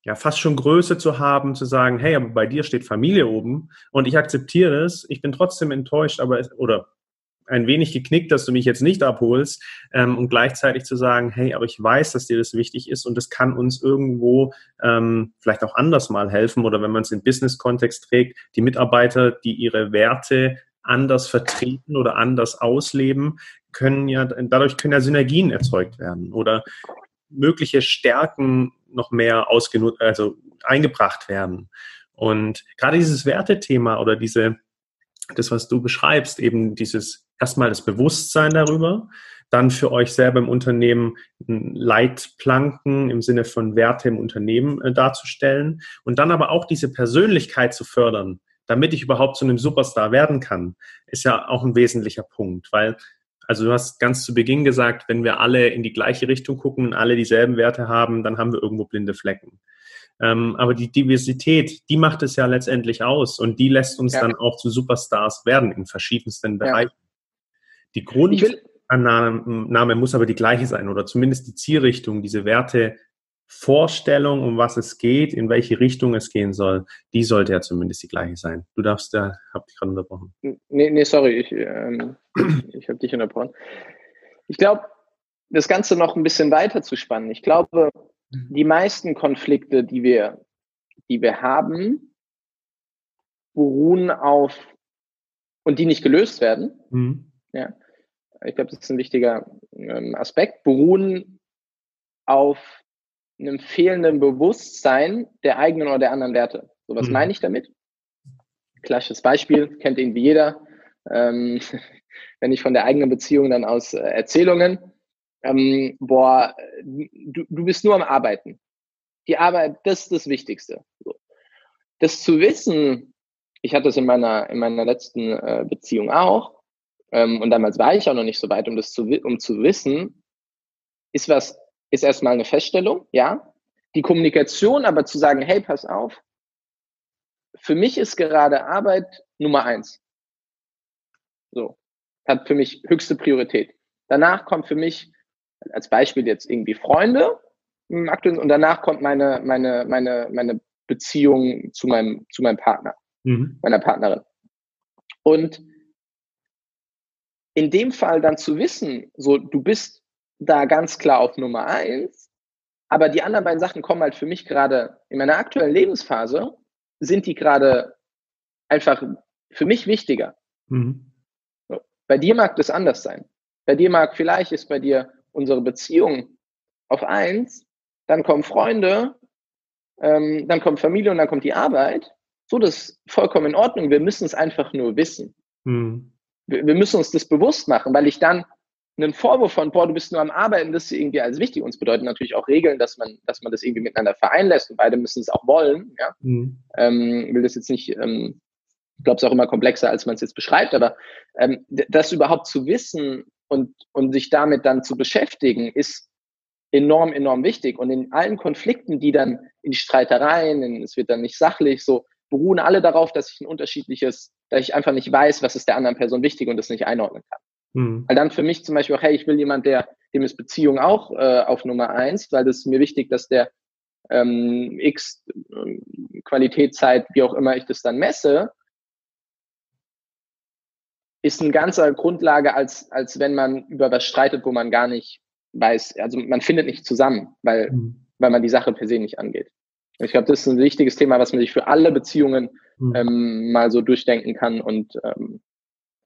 ja fast schon Größe zu haben, zu sagen, hey, aber bei dir steht Familie oben und ich akzeptiere es, ich bin trotzdem enttäuscht, aber oder ein wenig geknickt, dass du mich jetzt nicht abholst ähm, und gleichzeitig zu sagen, hey, aber ich weiß, dass dir das wichtig ist und das kann uns irgendwo ähm, vielleicht auch anders mal helfen oder wenn man es in Business-Kontext trägt, die Mitarbeiter, die ihre Werte anders vertreten oder anders ausleben, können ja, dadurch können ja Synergien erzeugt werden oder mögliche Stärken noch mehr ausgenutzt, also eingebracht werden. Und gerade dieses Wertethema oder diese, das, was du beschreibst, eben dieses erstmal das Bewusstsein darüber, dann für euch selber im Unternehmen Leitplanken im Sinne von Werte im Unternehmen äh, darzustellen und dann aber auch diese Persönlichkeit zu fördern, damit ich überhaupt zu einem Superstar werden kann, ist ja auch ein wesentlicher Punkt, weil also du hast ganz zu Beginn gesagt, wenn wir alle in die gleiche Richtung gucken und alle dieselben Werte haben, dann haben wir irgendwo blinde Flecken. Ähm, aber die Diversität, die macht es ja letztendlich aus und die lässt uns ja. dann auch zu Superstars werden in verschiedensten Bereichen. Ja. Die Grundannahme muss aber die gleiche sein oder zumindest die Zielrichtung, diese Werte Vorstellung, um was es geht, in welche Richtung es gehen soll, die sollte ja zumindest die gleiche sein. Du darfst da, hab dich gerade unterbrochen. Nee, nee, sorry, ich, ähm, ich habe dich unterbrochen. Ich glaube, das Ganze noch ein bisschen weiter zu spannen. Ich glaube, die meisten Konflikte, die wir, die wir haben, beruhen auf und die nicht gelöst werden. Mhm. Ja, ich glaube, das ist ein wichtiger ähm, Aspekt, beruhen auf einem fehlenden Bewusstsein der eigenen oder der anderen Werte. So, was mhm. meine ich damit? Klassisches Beispiel, kennt irgendwie jeder. Ähm, (laughs) wenn ich von der eigenen Beziehung dann aus äh, Erzählungen, ähm, boah, du, du bist nur am Arbeiten. Die Arbeit, das ist das Wichtigste. So. Das zu wissen, ich hatte es in meiner, in meiner letzten äh, Beziehung auch, ähm, und damals war ich auch noch nicht so weit, um das zu, um zu wissen, ist was ist erstmal eine Feststellung, ja. Die Kommunikation aber zu sagen, hey, pass auf, für mich ist gerade Arbeit Nummer eins. So. Hat für mich höchste Priorität. Danach kommt für mich, als Beispiel jetzt irgendwie Freunde, und danach kommt meine, meine, meine, meine Beziehung zu meinem, zu meinem Partner, mhm. meiner Partnerin. Und in dem Fall dann zu wissen, so, du bist da ganz klar auf Nummer eins. Aber die anderen beiden Sachen kommen halt für mich gerade in meiner aktuellen Lebensphase, sind die gerade einfach für mich wichtiger. Mhm. So. Bei dir mag das anders sein. Bei dir mag vielleicht ist bei dir unsere Beziehung auf eins, dann kommen Freunde, ähm, dann kommt Familie und dann kommt die Arbeit. So, das ist vollkommen in Ordnung. Wir müssen es einfach nur wissen. Mhm. Wir, müssen uns das bewusst machen, weil ich dann einen Vorwurf von, boah, du bist nur am Arbeiten, das ist irgendwie als wichtig. Uns bedeutet natürlich auch Regeln, dass man, dass man das irgendwie miteinander vereinlässt und beide müssen es auch wollen. Ja? Mhm. Ähm, will das jetzt nicht, ähm, ich glaube, es ist auch immer komplexer, als man es jetzt beschreibt, aber ähm, das überhaupt zu wissen und, und sich damit dann zu beschäftigen, ist enorm, enorm wichtig. Und in allen Konflikten, die dann in Streitereien, in, es wird dann nicht sachlich, so beruhen alle darauf, dass ich ein unterschiedliches, dass ich einfach nicht weiß, was ist der anderen Person wichtig und das nicht einordnen kann. Mhm. Weil dann für mich zum Beispiel auch, hey, ich will jemand, der dem ist Beziehung auch äh, auf Nummer eins, weil das ist mir wichtig, dass der ähm, X äh, Qualitätszeit, wie auch immer ich das dann messe, ist eine ganze Grundlage, als, als wenn man über was streitet, wo man gar nicht weiß, also man findet nicht zusammen, weil, mhm. weil man die Sache per se nicht angeht. Ich glaube, das ist ein wichtiges Thema, was man sich für alle Beziehungen mhm. ähm, mal so durchdenken kann und ähm,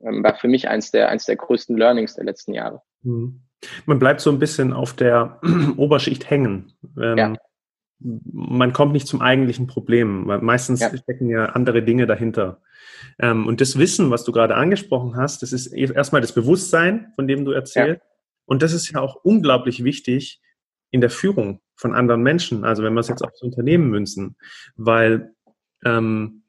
ähm, war für mich eins der, eins der größten Learnings der letzten Jahre. Mhm. Man bleibt so ein bisschen auf der (clears throat) Oberschicht hängen. Ähm, ja. Man kommt nicht zum eigentlichen Problem, weil meistens ja. stecken ja andere Dinge dahinter. Ähm, und das Wissen, was du gerade angesprochen hast, das ist erstmal das Bewusstsein, von dem du erzählst. Ja. Und das ist ja auch unglaublich wichtig in der Führung von anderen Menschen. Also wenn wir es jetzt aufs Unternehmen münzen, weil ähm,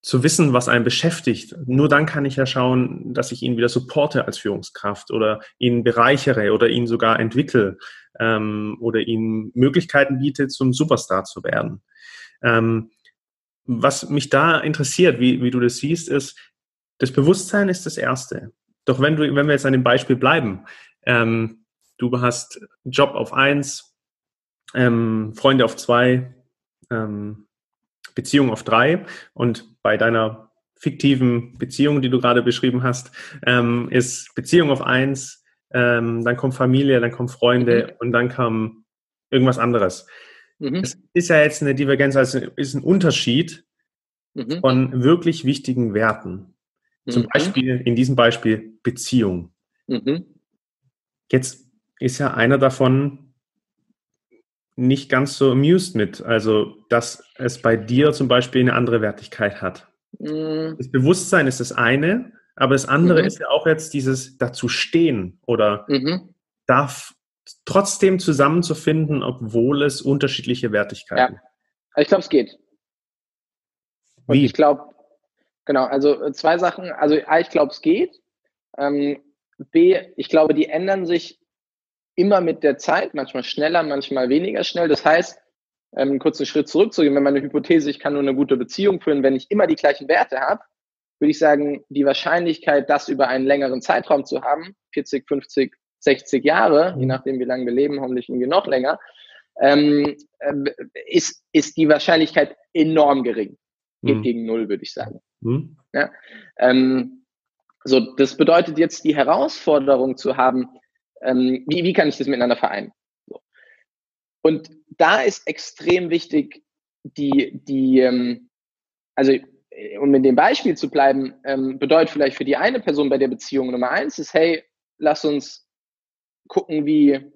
zu wissen, was einen beschäftigt, nur dann kann ich ja schauen, dass ich ihn wieder supporte als Führungskraft oder ihn bereichere oder ihn sogar entwickle ähm, oder ihm Möglichkeiten biete, zum Superstar zu werden. Ähm, was mich da interessiert, wie, wie du das siehst, ist, das Bewusstsein ist das Erste. Doch wenn du, wenn wir jetzt an dem Beispiel bleiben, ähm, du hast Job auf eins, ähm, Freunde auf zwei, ähm, Beziehung auf drei und bei deiner fiktiven Beziehung, die du gerade beschrieben hast, ähm, ist Beziehung auf eins, ähm, dann kommt Familie, dann kommen Freunde mhm. und dann kam irgendwas anderes. Mhm. Es ist ja jetzt eine Divergenz, also ist ein Unterschied mhm. von wirklich wichtigen Werten. Zum mhm. Beispiel in diesem Beispiel Beziehung. Mhm. Jetzt ist ja einer davon nicht ganz so amused mit, also dass es bei dir zum Beispiel eine andere Wertigkeit hat. Mhm. Das Bewusstsein ist das eine, aber das andere mhm. ist ja auch jetzt dieses dazu stehen oder mhm. darf trotzdem zusammenzufinden, obwohl es unterschiedliche Wertigkeiten. Ja, ich glaube, es geht. Und Wie? ich glaube, genau, also zwei Sachen. Also A, ich glaube, es geht. Ähm, B, ich glaube, die ändern sich immer mit der Zeit, manchmal schneller, manchmal weniger schnell. Das heißt, ähm, einen kurzen Schritt zurückzugehen, wenn meine Hypothese, ich kann nur eine gute Beziehung führen, wenn ich immer die gleichen Werte habe, würde ich sagen, die Wahrscheinlichkeit, das über einen längeren Zeitraum zu haben, 40, 50, 60 Jahre, je nachdem, wie lange wir leben, hoffentlich irgendwie noch länger, ähm, äh, ist, ist die Wahrscheinlichkeit enorm gering. Geht mhm. gegen null, würde ich sagen. Mhm. Ja? Ähm, so, das bedeutet jetzt die Herausforderung zu haben, ähm, wie, wie kann ich das miteinander vereinen? So. Und da ist extrem wichtig, die, die, ähm, also um in dem Beispiel zu bleiben, ähm, bedeutet vielleicht für die eine Person bei der Beziehung Nummer eins ist, hey, lass uns gucken, wie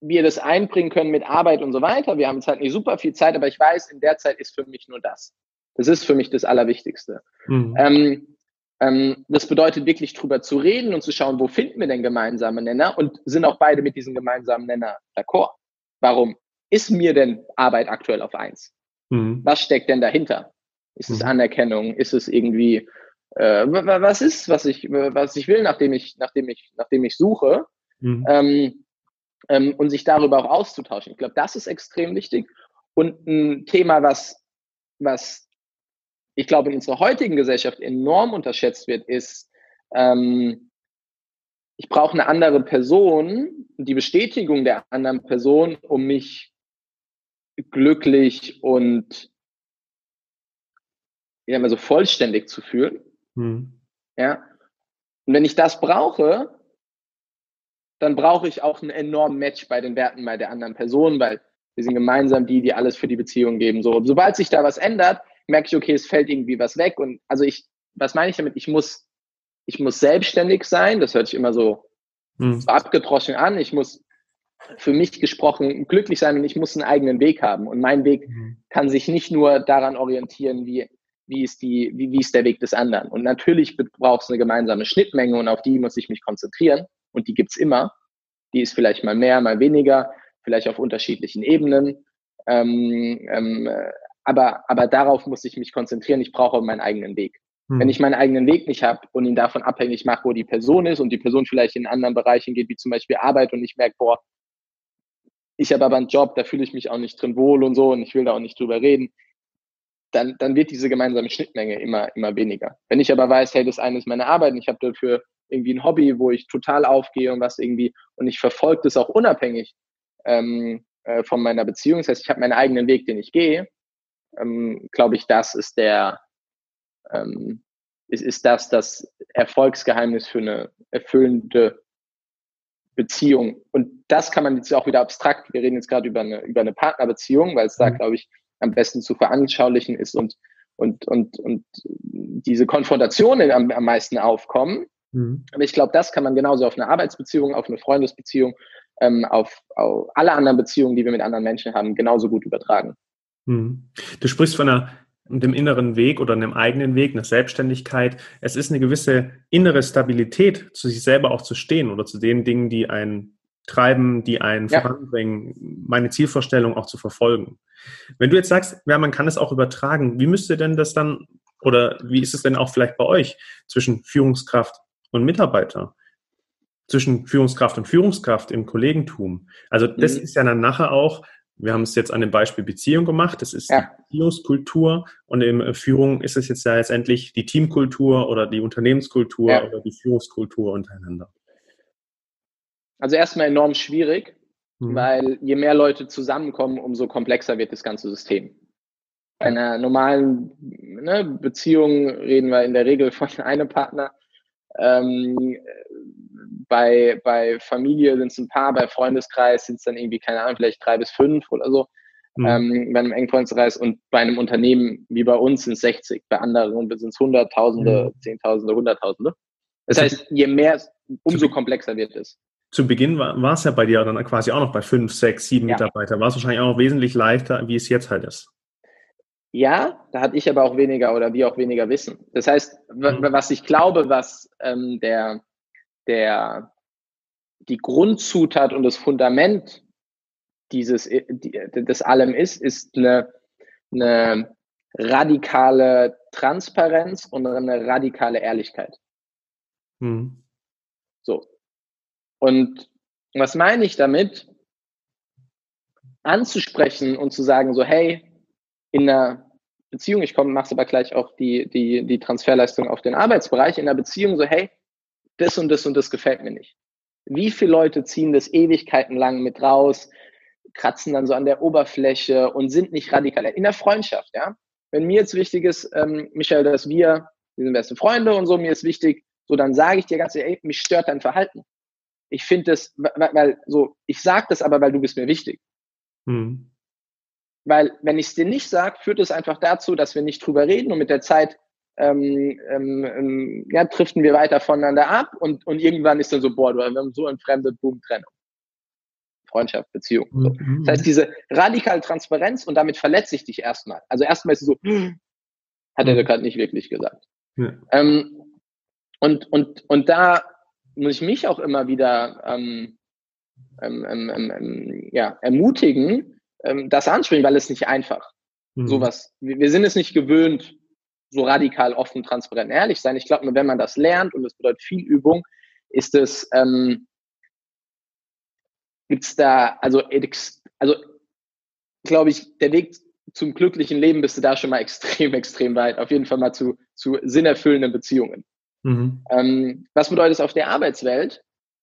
wir das einbringen können mit Arbeit und so weiter. Wir haben jetzt halt nicht super viel Zeit, aber ich weiß, in der Zeit ist für mich nur das. Das ist für mich das Allerwichtigste. Mhm. Ähm, ähm, das bedeutet wirklich drüber zu reden und zu schauen, wo finden wir denn gemeinsame Nenner und sind auch beide mit diesem gemeinsamen Nenner d'accord. Warum ist mir denn Arbeit aktuell auf eins? Mhm. Was steckt denn dahinter? Ist es mhm. Anerkennung? Ist es irgendwie äh, was ist, was ich, was ich will, nachdem ich, nachdem ich, nachdem ich suche? Mhm. Ähm, ähm, und sich darüber auch auszutauschen. Ich glaube, das ist extrem wichtig. Und ein Thema, was, was ich glaube, in unserer heutigen Gesellschaft enorm unterschätzt wird, ist, ähm, ich brauche eine andere Person, die Bestätigung der anderen Person, um mich glücklich und ja, mal so vollständig zu fühlen. Mhm. Ja. Und wenn ich das brauche, dann brauche ich auch einen enormen Match bei den Werten bei der anderen Person, weil wir sind gemeinsam die, die alles für die Beziehung geben. So, sobald sich da was ändert, merke ich, okay, es fällt irgendwie was weg. Und also ich, was meine ich damit? Ich muss, ich muss selbstständig sein. Das hört sich immer so, mhm. so abgedroschen an. Ich muss für mich gesprochen glücklich sein und ich muss einen eigenen Weg haben. Und mein Weg mhm. kann sich nicht nur daran orientieren, wie, wie ist die, wie, wie ist der Weg des anderen. Und natürlich braucht es eine gemeinsame Schnittmenge und auf die muss ich mich konzentrieren. Und die gibt's immer. Die ist vielleicht mal mehr, mal weniger, vielleicht auf unterschiedlichen Ebenen. Ähm, ähm, aber, aber darauf muss ich mich konzentrieren. Ich brauche meinen eigenen Weg. Hm. Wenn ich meinen eigenen Weg nicht habe und ihn davon abhängig mache, wo die Person ist und die Person vielleicht in anderen Bereichen geht, wie zum Beispiel Arbeit und ich merke, boah, ich habe aber einen Job, da fühle ich mich auch nicht drin wohl und so und ich will da auch nicht drüber reden, dann, dann wird diese gemeinsame Schnittmenge immer, immer weniger. Wenn ich aber weiß, hey, das eine ist meine Arbeit und ich habe dafür irgendwie ein Hobby, wo ich total aufgehe und was irgendwie, und ich verfolge das auch unabhängig ähm, äh, von meiner Beziehung. Das heißt, ich habe meinen eigenen Weg, den ich gehe. Ähm, Glaube ich, das ist der, ähm, ist, ist das das Erfolgsgeheimnis für eine erfüllende Beziehung. Und das kann man jetzt auch wieder abstrakt, wir reden jetzt gerade über eine, über eine Partnerbeziehung, weil es da, mhm. glaube ich, am besten zu veranschaulichen ist und, und, und, und diese Konfrontationen am, am meisten aufkommen. Mhm. Aber ich glaube, das kann man genauso auf eine Arbeitsbeziehung, auf eine Freundesbeziehung, ähm, auf, auf alle anderen Beziehungen, die wir mit anderen Menschen haben, genauso gut übertragen. Mhm. Du sprichst von einer dem inneren Weg oder einem eigenen Weg, einer Selbstständigkeit. Es ist eine gewisse innere Stabilität, zu sich selber auch zu stehen oder zu den Dingen, die einen treiben, die einen ja. voranbringen, meine Zielvorstellung auch zu verfolgen. Wenn du jetzt sagst, ja, man kann es auch übertragen, wie müsste denn das dann oder wie ist es denn auch vielleicht bei euch zwischen Führungskraft und Mitarbeiter? Zwischen Führungskraft und Führungskraft im Kollegentum. Also das mhm. ist ja dann nachher auch wir haben es jetzt an dem Beispiel Beziehung gemacht. Das ist ja. die Beziehungskultur und in Führung ist es jetzt ja letztendlich die Teamkultur oder die Unternehmenskultur ja. oder die Führungskultur untereinander. Also erstmal enorm schwierig, mhm. weil je mehr Leute zusammenkommen, umso komplexer wird das ganze System. Bei einer normalen ne, Beziehung reden wir in der Regel von (laughs) einem Partner. Ähm, bei, bei Familie sind es ein paar, bei Freundeskreis sind es dann irgendwie, keine Ahnung, vielleicht drei bis fünf oder so. Mhm. Ähm, bei einem engen Freundeskreis und bei einem Unternehmen wie bei uns sind es 60, bei anderen sind es Hunderttausende, mhm. Zehntausende, Hunderttausende. Das heißt, je mehr, umso komplexer wird es. Zu Beginn war, war es ja bei dir dann quasi auch noch bei fünf, sechs, sieben ja. Mitarbeiter. War es wahrscheinlich auch noch wesentlich leichter, wie es jetzt halt ist. Ja, da hatte ich aber auch weniger oder wir auch weniger Wissen. Das heißt, mhm. was ich glaube, was ähm, der, der, die Grundzutat und das Fundament dieses, äh, des allem ist, ist eine, eine radikale Transparenz und eine radikale Ehrlichkeit. Mhm. So. Und was meine ich damit? Anzusprechen und zu sagen, so, hey, in einer Beziehung, ich komme, mach's aber gleich auch die, die, die Transferleistung auf den Arbeitsbereich, in einer Beziehung so, hey, das und das und das gefällt mir nicht. Wie viele Leute ziehen das Ewigkeiten lang mit raus, kratzen dann so an der Oberfläche und sind nicht radikal. In der Freundschaft, ja. Wenn mir jetzt wichtig ist, ähm, Michael, dass wir, wir sind beste Freunde und so, mir ist wichtig, so dann sage ich dir ganz ehrlich, mich stört dein Verhalten. Ich finde das, weil, weil so, ich sage das aber, weil du bist mir wichtig. Hm. Weil wenn ich es dir nicht sage, führt es einfach dazu, dass wir nicht drüber reden und mit der Zeit ähm, ähm, ähm, ja, driften wir weiter voneinander ab und, und irgendwann ist dann so, boah, wir haben so entfremdet, boom, Trennung. Freundschaft, Beziehung. So. Mhm. Das heißt, diese radikale Transparenz und damit verletze ich dich erstmal. Also erstmal ist es so, hat er mhm. gerade nicht wirklich gesagt. Ja. Ähm, und, und, und da muss ich mich auch immer wieder ähm, ähm, ähm, ähm, ähm ja, ermutigen, das ansprechen, weil es nicht einfach. Mhm. Sowas. Wir, wir sind es nicht gewöhnt, so radikal offen, transparent, ehrlich sein. Ich glaube, nur wenn man das lernt, und das bedeutet viel Übung, ist es, ähm, gibt es da, also, also glaube ich, der Weg zum glücklichen Leben bist du da schon mal (laughs) extrem, extrem weit. Auf jeden Fall mal zu, zu sinnerfüllenden Beziehungen. Mhm. Ähm, was bedeutet es auf der Arbeitswelt?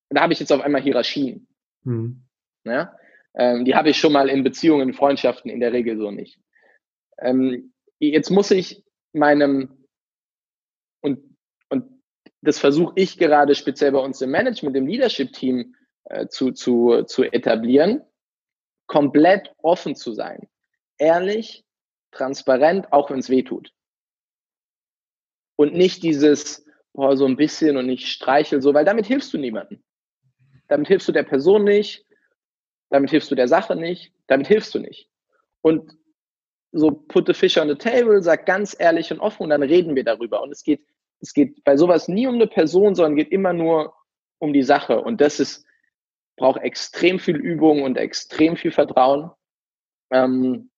Da habe ich jetzt auf einmal Hierarchien. Mhm. Ja? Ähm, die habe ich schon mal in Beziehungen, in Freundschaften in der Regel so nicht. Ähm, jetzt muss ich meinem und, und das versuche ich gerade speziell bei uns im Management, im Leadership-Team äh, zu, zu, zu etablieren, komplett offen zu sein. Ehrlich, transparent, auch wenn es weh tut. Und nicht dieses, boah, so ein bisschen und nicht streichel so, weil damit hilfst du niemandem. Damit hilfst du der Person nicht, damit hilfst du der Sache nicht, damit hilfst du nicht. Und so put the fish on the table, sag ganz ehrlich und offen und dann reden wir darüber. Und es geht, es geht bei sowas nie um eine Person, sondern geht immer nur um die Sache. Und das ist, braucht extrem viel Übung und extrem viel Vertrauen. Ähm,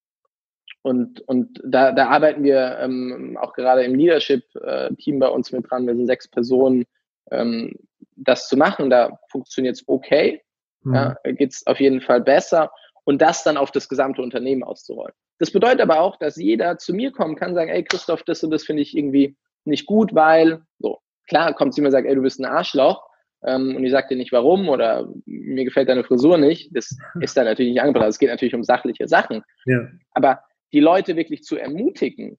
und, und da, da arbeiten wir ähm, auch gerade im Leadership-Team bei uns mit dran. Wir sind sechs Personen, ähm, das zu machen. Da funktioniert es okay. Mhm. Ja, Geht es auf jeden Fall besser. Und das dann auf das gesamte Unternehmen auszurollen. Das bedeutet aber auch, dass jeder zu mir kommen kann, sagen, ey Christoph, das und das finde ich irgendwie nicht gut, weil so. klar kommt sie mir und sagt, ey, du bist ein Arschloch ähm, und ich sage dir nicht warum oder mir gefällt deine Frisur nicht. Das ist dann natürlich nicht angebracht. Es geht natürlich um sachliche Sachen. Ja. Aber die Leute wirklich zu ermutigen,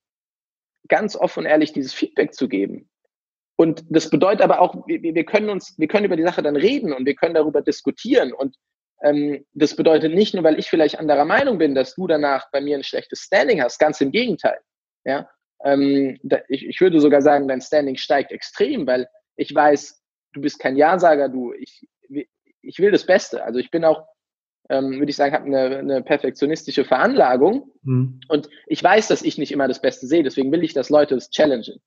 ganz offen und ehrlich dieses Feedback zu geben. Und das bedeutet aber auch, wir, wir können uns, wir können über die Sache dann reden und wir können darüber diskutieren. Und ähm, das bedeutet nicht nur, weil ich vielleicht anderer Meinung bin, dass du danach bei mir ein schlechtes Standing hast. Ganz im Gegenteil. Ja, ähm, da, ich, ich würde sogar sagen, dein Standing steigt extrem, weil ich weiß, du bist kein Ja-Sager, du, ich, ich will das Beste. Also ich bin auch ähm, würde ich sagen, habe eine, eine perfektionistische Veranlagung. Mhm. Und ich weiß, dass ich nicht immer das Beste sehe. Deswegen will ich, dass Leute das challengen.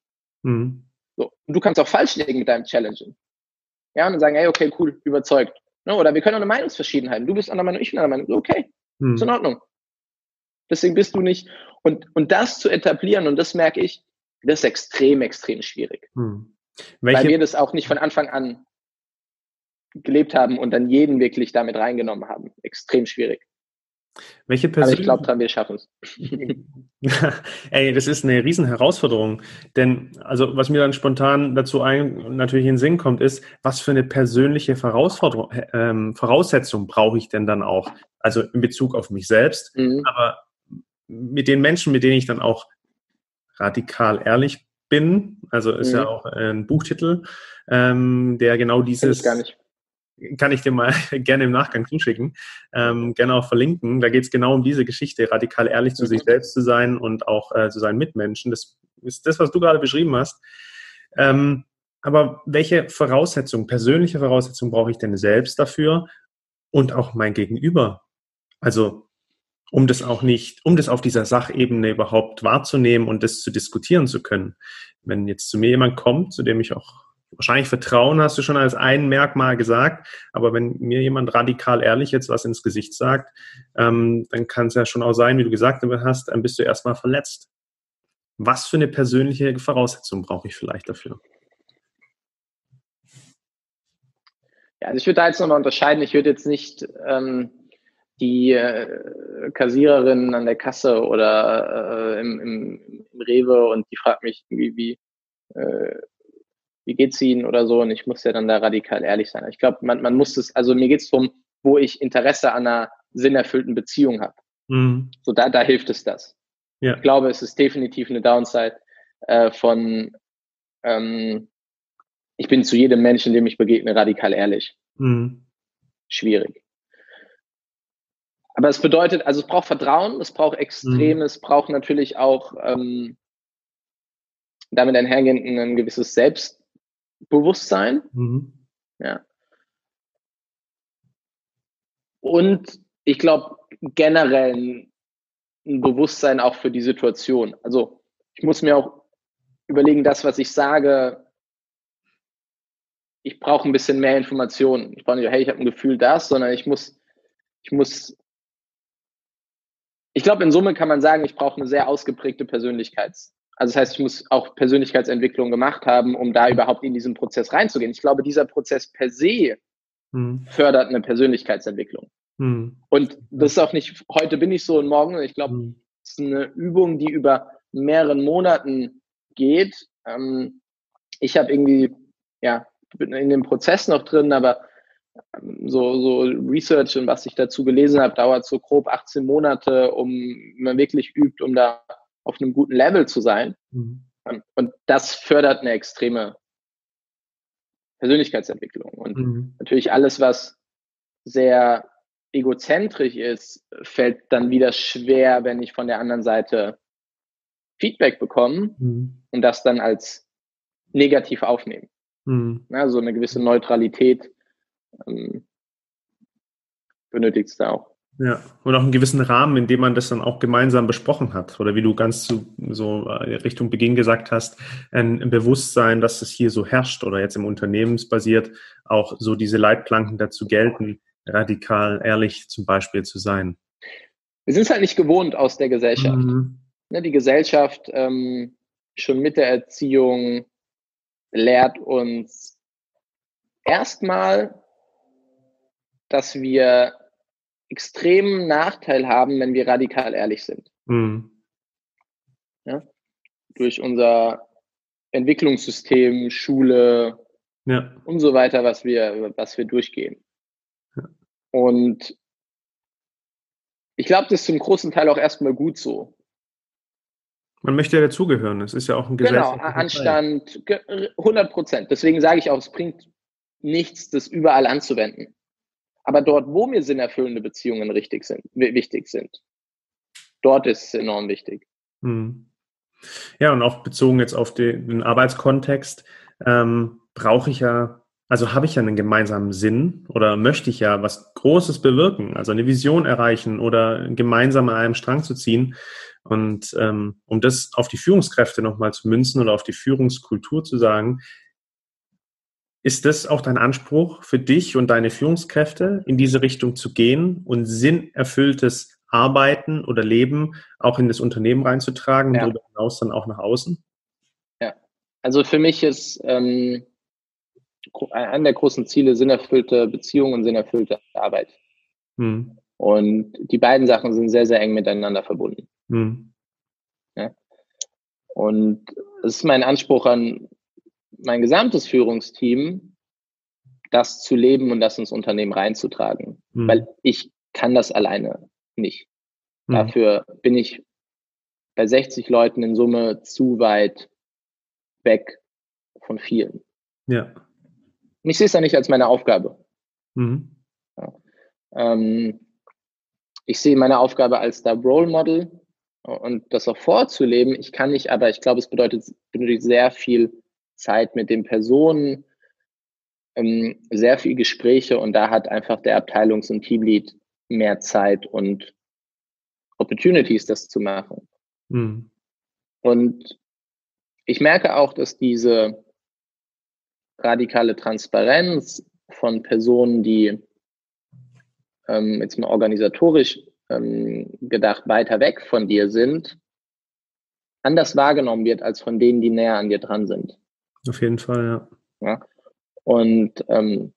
Mhm. So. Und du kannst auch falsch liegen mit deinem Challengen. Ja, und dann sagen, hey, okay, cool, überzeugt. Ne? Oder wir können auch eine Meinungsverschiedenheit. Du bist einer Meinung, ich bin einer Meinung. Okay, mhm. ist in Ordnung. Deswegen bist du nicht. Und, und das zu etablieren, und das merke ich, das ist extrem, extrem schwierig. Mhm. Weil wir das auch nicht von Anfang an gelebt haben und dann jeden wirklich damit reingenommen haben. Extrem schwierig. Welche Person? Aber ich glaube dran, wir schaffen es. (laughs) Ey, das ist eine riesen Herausforderung. Denn, also, was mir dann spontan dazu ein, natürlich in den Sinn kommt, ist, was für eine persönliche Herausforderung, ähm, Voraussetzung brauche ich denn dann auch? Also in Bezug auf mich selbst, mhm. aber mit den Menschen, mit denen ich dann auch radikal ehrlich bin, also ist mhm. ja auch ein Buchtitel, ähm, der genau dieses. Gar nicht kann ich dir mal (laughs) gerne im Nachgang zuschicken, ähm, gerne auch verlinken. Da geht es genau um diese Geschichte, radikal ehrlich zu sich mhm. selbst zu sein und auch äh, zu seinen Mitmenschen. Das ist das, was du gerade beschrieben hast. Ähm, aber welche Voraussetzungen, persönliche Voraussetzungen brauche ich denn selbst dafür und auch mein Gegenüber? Also um das auch nicht, um das auf dieser Sachebene überhaupt wahrzunehmen und das zu diskutieren zu können. Wenn jetzt zu mir jemand kommt, zu dem ich auch wahrscheinlich Vertrauen hast du schon als ein Merkmal gesagt, aber wenn mir jemand radikal ehrlich jetzt was ins Gesicht sagt, ähm, dann kann es ja schon auch sein, wie du gesagt hast, dann bist du erstmal verletzt. Was für eine persönliche Voraussetzung brauche ich vielleicht dafür? Ja, also ich würde da jetzt nochmal unterscheiden. Ich würde jetzt nicht ähm, die äh, Kassiererin an der Kasse oder äh, im, im, im Rewe und die fragt mich, wie, wie äh, wie geht's Ihnen oder so. Und ich muss ja dann da radikal ehrlich sein. Ich glaube, man, man muss es, also mir geht's darum, wo ich Interesse an einer sinnerfüllten Beziehung habe. Mhm. So da, da hilft es das. Ja. Ich glaube, es ist definitiv eine Downside äh, von ähm, ich bin zu jedem Menschen, dem ich begegne, radikal ehrlich. Mhm. Schwierig. Aber es bedeutet, also es braucht Vertrauen, es braucht extrem, mhm. es braucht natürlich auch ähm, damit einhergehend ein gewisses Selbst, Bewusstsein. Mhm. Ja. Und ich glaube generell ein, ein Bewusstsein auch für die Situation. Also ich muss mir auch überlegen, das, was ich sage, ich brauche ein bisschen mehr Informationen. Ich brauche nicht, hey, ich habe ein Gefühl das, sondern ich muss, ich muss, ich glaube, in Summe kann man sagen, ich brauche eine sehr ausgeprägte Persönlichkeits, also das heißt, ich muss auch Persönlichkeitsentwicklung gemacht haben, um da überhaupt in diesen Prozess reinzugehen. Ich glaube, dieser Prozess per se hm. fördert eine Persönlichkeitsentwicklung. Hm. Und das ist auch nicht, heute bin ich so und morgen. Ich glaube, hm. es ist eine Übung, die über mehreren Monaten geht. Ähm, ich habe irgendwie, ja, bin in dem Prozess noch drin, aber ähm, so, so Research und was ich dazu gelesen habe, dauert so grob 18 Monate, um man wirklich übt, um da auf einem guten Level zu sein. Mhm. Und das fördert eine extreme Persönlichkeitsentwicklung. Und mhm. natürlich alles, was sehr egozentrisch ist, fällt dann wieder schwer, wenn ich von der anderen Seite Feedback bekomme mhm. und das dann als negativ aufnehmen. Mhm. Ja, so eine gewisse Neutralität ähm, benötigt es da auch. Ja, und auch einen gewissen Rahmen, in dem man das dann auch gemeinsam besprochen hat. Oder wie du ganz so, so äh, Richtung Beginn gesagt hast, ein Bewusstsein, dass es hier so herrscht oder jetzt im Unternehmensbasiert auch so diese Leitplanken dazu gelten, radikal ehrlich zum Beispiel zu sein. Wir sind es halt nicht gewohnt aus der Gesellschaft. Mhm. Ne, die Gesellschaft ähm, schon mit der Erziehung lehrt uns erstmal, dass wir extremen Nachteil haben, wenn wir radikal ehrlich sind. Mhm. Ja? Durch unser Entwicklungssystem, Schule ja. und so weiter, was wir, was wir durchgehen. Ja. Und ich glaube, das ist zum großen Teil auch erstmal gut so. Man möchte ja dazugehören. Es ist ja auch ein Gesetz. Genau, Anstand 100 Prozent. Deswegen sage ich auch, es bringt nichts, das überall anzuwenden. Aber dort, wo mir sinnerfüllende Beziehungen richtig sind, wichtig sind, dort ist es enorm wichtig. Hm. Ja, und auch bezogen jetzt auf den Arbeitskontext, ähm, brauche ich ja, also habe ich ja einen gemeinsamen Sinn oder möchte ich ja was Großes bewirken, also eine Vision erreichen oder gemeinsam an einem Strang zu ziehen. Und ähm, um das auf die Führungskräfte nochmal zu münzen oder auf die Führungskultur zu sagen, ist das auch dein Anspruch für dich und deine Führungskräfte, in diese Richtung zu gehen und sinnerfülltes Arbeiten oder Leben auch in das Unternehmen reinzutragen ja. und darüber hinaus dann auch nach außen? Ja, also für mich ist ähm, ein der großen Ziele sinnerfüllte Beziehungen und sinnerfüllte Arbeit. Hm. Und die beiden Sachen sind sehr, sehr eng miteinander verbunden. Hm. Ja? Und es ist mein Anspruch an mein gesamtes Führungsteam, das zu leben und das ins Unternehmen reinzutragen. Hm. Weil ich kann das alleine nicht. Mhm. Dafür bin ich bei 60 Leuten in Summe zu weit weg von vielen. Ja. Und ich sehe es ja nicht als meine Aufgabe. Mhm. Ja. Ähm, ich sehe meine Aufgabe als da Role Model und das auch vorzuleben. Ich kann nicht, aber ich glaube, es bedeutet, benötigt sehr viel Zeit mit den Personen, ähm, sehr viel Gespräche und da hat einfach der Abteilungs- und Teamlead mehr Zeit und Opportunities, das zu machen. Mhm. Und ich merke auch, dass diese radikale Transparenz von Personen, die ähm, jetzt mal organisatorisch ähm, gedacht weiter weg von dir sind, anders wahrgenommen wird als von denen, die näher an dir dran sind. Auf jeden Fall, ja. ja? Und ähm,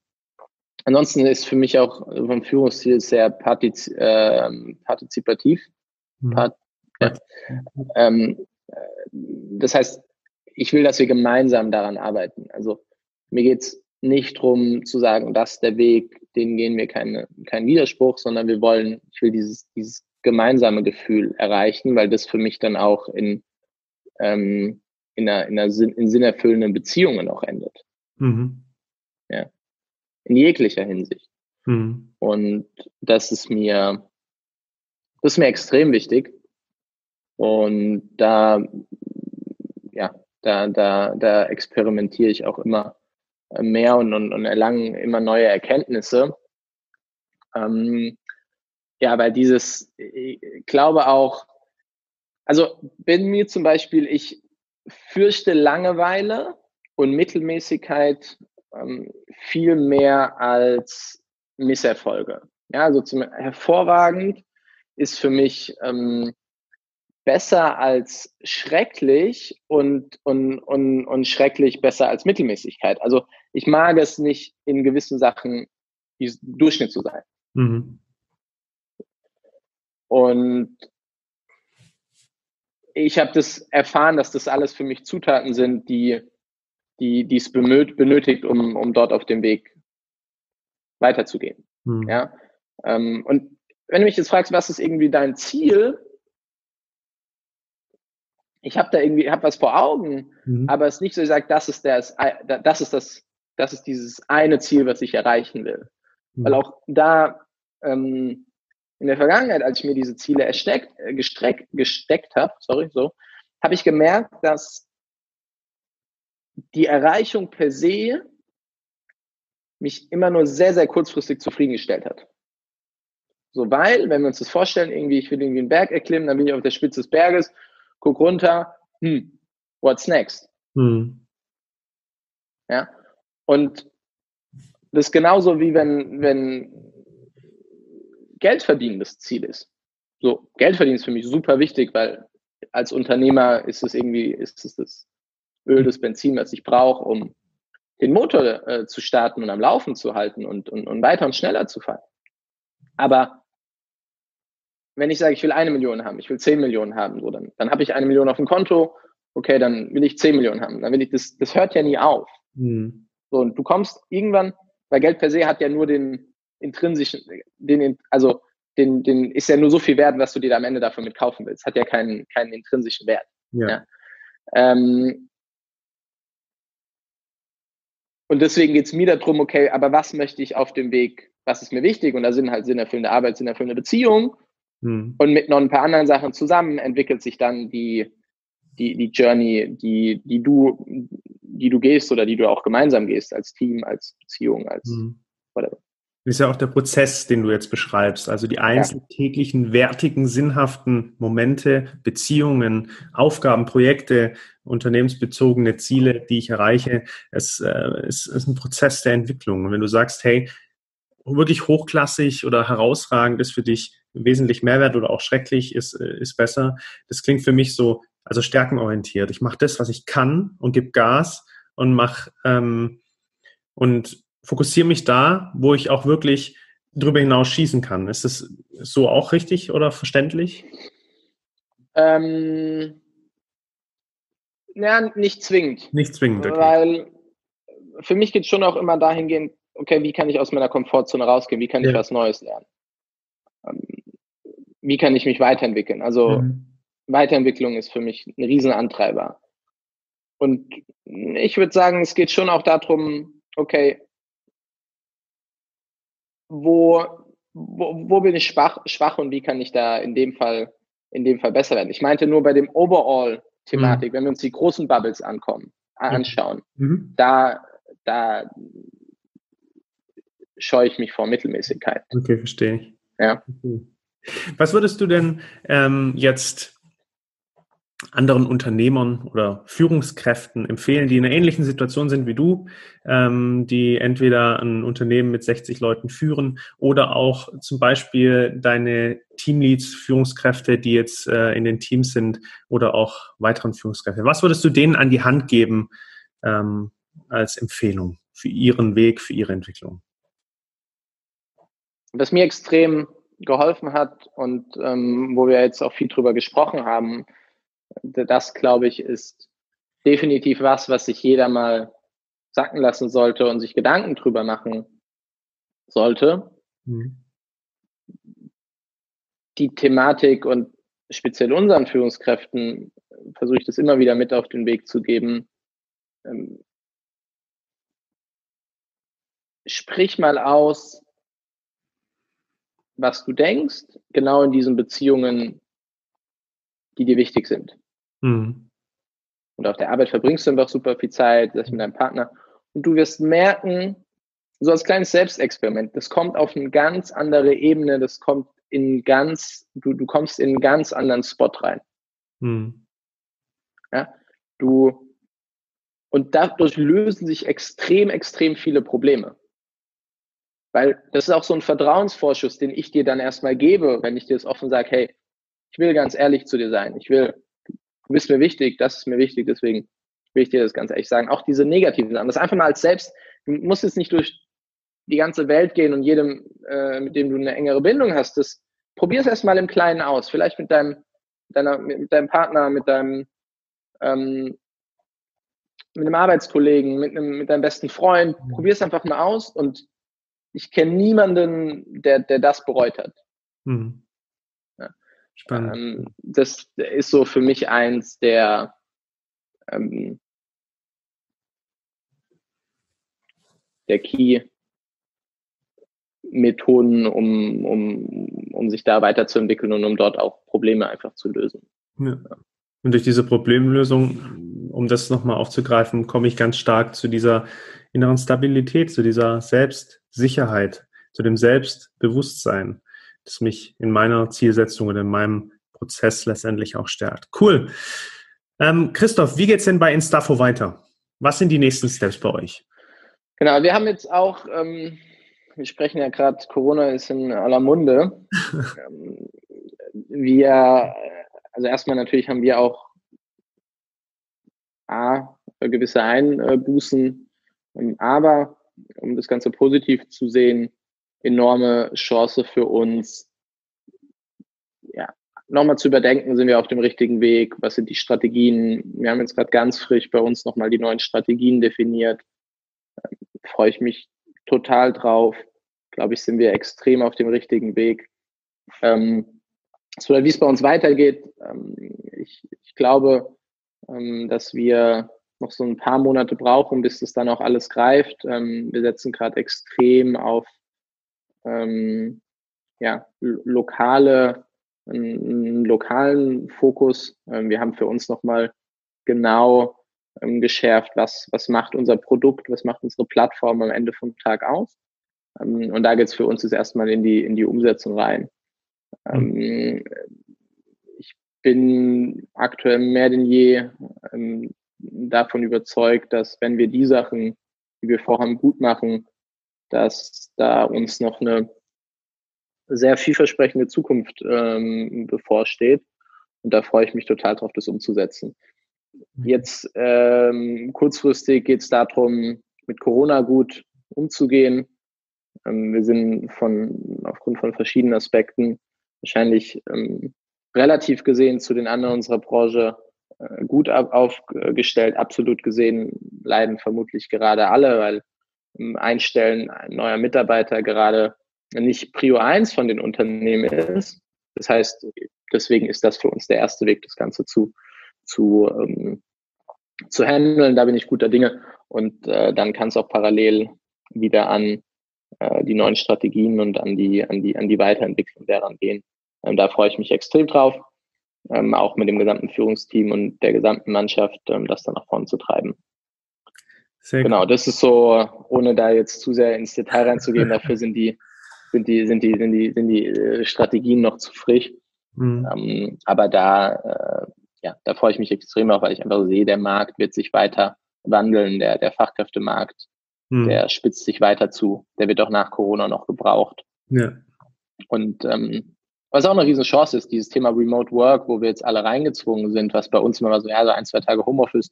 Ansonsten ist für mich auch vom Führungsstil sehr partiz äh, partizipativ. Mhm. Part, ja. ähm, das heißt, ich will, dass wir gemeinsam daran arbeiten. Also mir geht's nicht darum zu sagen, das ist der Weg, den gehen wir keine, keinen Widerspruch, sondern wir wollen, ich will dieses, dieses gemeinsame Gefühl erreichen, weil das für mich dann auch in, ähm, in einer, in einer Sinn, in sinnerfüllenden Beziehungen auch endet. Mhm. Ja in jeglicher Hinsicht. Mhm. Und das ist mir, das ist mir extrem wichtig. Und da, ja, da, da, da experimentiere ich auch immer mehr und, und, und erlange immer neue Erkenntnisse. Ähm, ja, weil dieses, ich glaube auch, also wenn mir zum Beispiel, ich fürchte Langeweile und Mittelmäßigkeit ähm, viel mehr als Misserfolge. Ja, also zum, hervorragend ist für mich ähm, besser als schrecklich und, und, und, und schrecklich besser als Mittelmäßigkeit. Also ich mag es nicht, in gewissen Sachen Durchschnitt zu sein. Mhm. Und ich habe das erfahren, dass das alles für mich Zutaten sind, die die, es benötigt, um, um dort auf dem Weg weiterzugehen. Hm. Ja? Ähm, und wenn du mich jetzt fragst, was ist irgendwie dein Ziel? Ich habe da irgendwie, habe was vor Augen, mhm. aber es ist nicht so, ich sage, das ist das, das ist das, das ist dieses eine Ziel, was ich erreichen will. Mhm. Weil auch da ähm, in der Vergangenheit, als ich mir diese Ziele ersteckt, äh, gestreckt, gesteckt habe, sorry, so, habe ich gemerkt, dass die Erreichung per se mich immer nur sehr, sehr kurzfristig zufriedengestellt hat. So, weil, wenn wir uns das vorstellen, irgendwie, ich will irgendwie einen Berg erklimmen, dann bin ich auf der Spitze des Berges, guck runter, hm, what's next? Hm. Ja, und das ist genauso wie wenn, wenn Geld verdienen das Ziel ist. So, Geld verdienen ist für mich super wichtig, weil als Unternehmer ist es irgendwie, ist es das Öl, das Benzin, was ich brauche, um den Motor äh, zu starten und am Laufen zu halten und, und, und weiter und schneller zu fahren. Aber wenn ich sage, ich will eine Million haben, ich will zehn Millionen haben, so dann, dann habe ich eine Million auf dem Konto okay, dann will ich 10 Millionen haben. Dann will ich das, das hört ja nie auf. Mhm. So, und du kommst irgendwann, weil Geld per se hat ja nur den intrinsischen, den, also den, den ist ja nur so viel wert, was du dir am Ende dafür mit kaufen willst. Hat ja keinen, keinen intrinsischen Wert. Ja. ja. Ähm, und deswegen geht es mir darum, okay, aber was möchte ich auf dem Weg, was ist mir wichtig? Und da sind halt sinnerfüllende Arbeit, sinnerfüllende Beziehung. Hm. Und mit noch ein paar anderen Sachen zusammen entwickelt sich dann die, die, die Journey, die, die du, die du gehst oder die du auch gemeinsam gehst, als Team, als Beziehung, als hm. whatever. Das ist ja auch der Prozess, den du jetzt beschreibst. Also die einzelnen ja. täglichen, wertigen, sinnhaften Momente, Beziehungen, Aufgaben, Projekte, unternehmensbezogene Ziele, die ich erreiche. Es, äh, es ist ein Prozess der Entwicklung. Und wenn du sagst, hey, wirklich hochklassig oder herausragend ist für dich wesentlich Mehrwert oder auch schrecklich ist, äh, ist besser. Das klingt für mich so, also stärkenorientiert. Ich mache das, was ich kann und gebe Gas und mach ähm, und fokussiere mich da, wo ich auch wirklich drüber hinaus schießen kann. Ist das so auch richtig oder verständlich? Ähm, ja, nicht zwingend. Nicht zwingend, okay. Weil für mich geht es schon auch immer dahingehend, okay, wie kann ich aus meiner Komfortzone rausgehen? Wie kann ja. ich was Neues lernen? Ähm, wie kann ich mich weiterentwickeln? Also mhm. Weiterentwicklung ist für mich ein Riesenantreiber. Und ich würde sagen, es geht schon auch darum, okay, wo, wo, wo bin ich schwach, schwach und wie kann ich da in dem Fall, in dem Fall besser werden? Ich meinte nur bei dem Overall-Thematik, mhm. wenn wir uns die großen Bubbles ankommen, anschauen, mhm. da, da scheue ich mich vor Mittelmäßigkeit. Okay, verstehe ich. Ja. Was würdest du denn ähm, jetzt anderen Unternehmern oder Führungskräften empfehlen, die in einer ähnlichen Situation sind wie du, ähm, die entweder ein Unternehmen mit 60 Leuten führen oder auch zum Beispiel deine Teamleads, Führungskräfte, die jetzt äh, in den Teams sind oder auch weiteren Führungskräfte. Was würdest du denen an die Hand geben ähm, als Empfehlung für ihren Weg, für ihre Entwicklung? Was mir extrem geholfen hat und ähm, wo wir jetzt auch viel drüber gesprochen haben, das, glaube ich, ist definitiv was, was sich jeder mal sacken lassen sollte und sich Gedanken drüber machen sollte. Mhm. Die Thematik und speziell unseren Führungskräften versuche ich das immer wieder mit auf den Weg zu geben. Ähm, sprich mal aus, was du denkst, genau in diesen Beziehungen, die dir wichtig sind. Mhm. Und auf der Arbeit verbringst du einfach super viel Zeit, das mit deinem Partner. Und du wirst merken, so als kleines Selbstexperiment, das kommt auf eine ganz andere Ebene, das kommt in ganz, du, du kommst in einen ganz anderen Spot rein. Mhm. Ja, du, und dadurch lösen sich extrem, extrem viele Probleme. Weil das ist auch so ein Vertrauensvorschuss, den ich dir dann erstmal gebe, wenn ich dir das offen sage, hey, ich will ganz ehrlich zu dir sein. Ich will du bist mir wichtig, das ist mir wichtig, deswegen will ich dir das ganz ehrlich sagen. Auch diese negativen Sachen, das einfach mal als selbst, du musst jetzt nicht durch die ganze Welt gehen und jedem, äh, mit dem du eine engere Bindung hast, das probier es erstmal im Kleinen aus. Vielleicht mit deinem, deiner, mit deinem Partner, mit deinem, ähm, mit einem Arbeitskollegen, mit, einem, mit deinem besten Freund. Mhm. Probier es einfach mal aus und ich kenne niemanden, der, der das bereut hat. Mhm. Spannend. Ähm, das ist so für mich eins der ähm, der Key-Methoden, um, um, um sich da weiterzuentwickeln und um dort auch Probleme einfach zu lösen. Ja. Und durch diese Problemlösung, um das nochmal aufzugreifen, komme ich ganz stark zu dieser inneren Stabilität, zu dieser Selbstsicherheit, zu dem Selbstbewusstsein das mich in meiner Zielsetzung und in meinem Prozess letztendlich auch stärkt. Cool. Ähm, Christoph, wie geht es denn bei Instafo weiter? Was sind die nächsten Steps bei euch? Genau, wir haben jetzt auch, ähm, wir sprechen ja gerade, Corona ist in aller Munde. (laughs) ähm, wir, also erstmal natürlich haben wir auch A, gewisse Einbußen, ähm, aber um das Ganze positiv zu sehen, enorme Chance für uns, ja, nochmal zu überdenken, sind wir auf dem richtigen Weg, was sind die Strategien. Wir haben jetzt gerade ganz frisch bei uns nochmal die neuen Strategien definiert. Ähm, freue ich mich total drauf. Glaube ich, sind wir extrem auf dem richtigen Weg. Ähm, so, wie es bei uns weitergeht, ähm, ich, ich glaube, ähm, dass wir noch so ein paar Monate brauchen, bis das dann auch alles greift. Ähm, wir setzen gerade extrem auf ähm, ja, lokale, einen lokalen Fokus. Ähm, wir haben für uns nochmal genau ähm, geschärft, was, was macht unser Produkt, was macht unsere Plattform am Ende vom Tag aus. Ähm, und da geht es für uns jetzt erstmal in die, in die Umsetzung rein. Mhm. ich bin aktuell mehr denn je davon überzeugt, dass wenn wir die Sachen, die wir vorhaben, gut machen, dass da uns noch eine sehr vielversprechende Zukunft ähm, bevorsteht. Und da freue ich mich total drauf, das umzusetzen. Mhm. Jetzt ähm, kurzfristig geht es darum, mit Corona gut umzugehen. Ähm, wir sind von aufgrund von verschiedenen Aspekten wahrscheinlich ähm, relativ gesehen zu den anderen unserer Branche äh, gut aufgestellt. Absolut gesehen leiden vermutlich gerade alle, weil ähm, Einstellen neuer Mitarbeiter gerade nicht Prio 1 von den Unternehmen ist. Das heißt, deswegen ist das für uns der erste Weg, das Ganze zu, zu, ähm, zu handeln. Da bin ich guter Dinge. Und äh, dann kann es auch parallel wieder an äh, die neuen Strategien und an die, an die, an die Weiterentwicklung derer gehen. Ähm, da freue ich mich extrem drauf, ähm, auch mit dem gesamten Führungsteam und der gesamten Mannschaft, ähm, das dann nach vorne zu treiben. Sehr genau, das ist so, ohne da jetzt zu sehr ins Detail reinzugehen, (laughs) dafür sind die sind die, sind die, sind die, sind die äh, Strategien noch zu frisch. Mhm. Ähm, aber da, äh, ja, da freue ich mich extrem auf, weil ich einfach sehe, der Markt wird sich weiter wandeln, der, der Fachkräftemarkt, mhm. der spitzt sich weiter zu. Der wird auch nach Corona noch gebraucht. Ja. Und ähm, was auch eine riesen Chance ist, dieses Thema Remote Work, wo wir jetzt alle reingezwungen sind, was bei uns immer so, ja, so ein, zwei Tage Homeoffice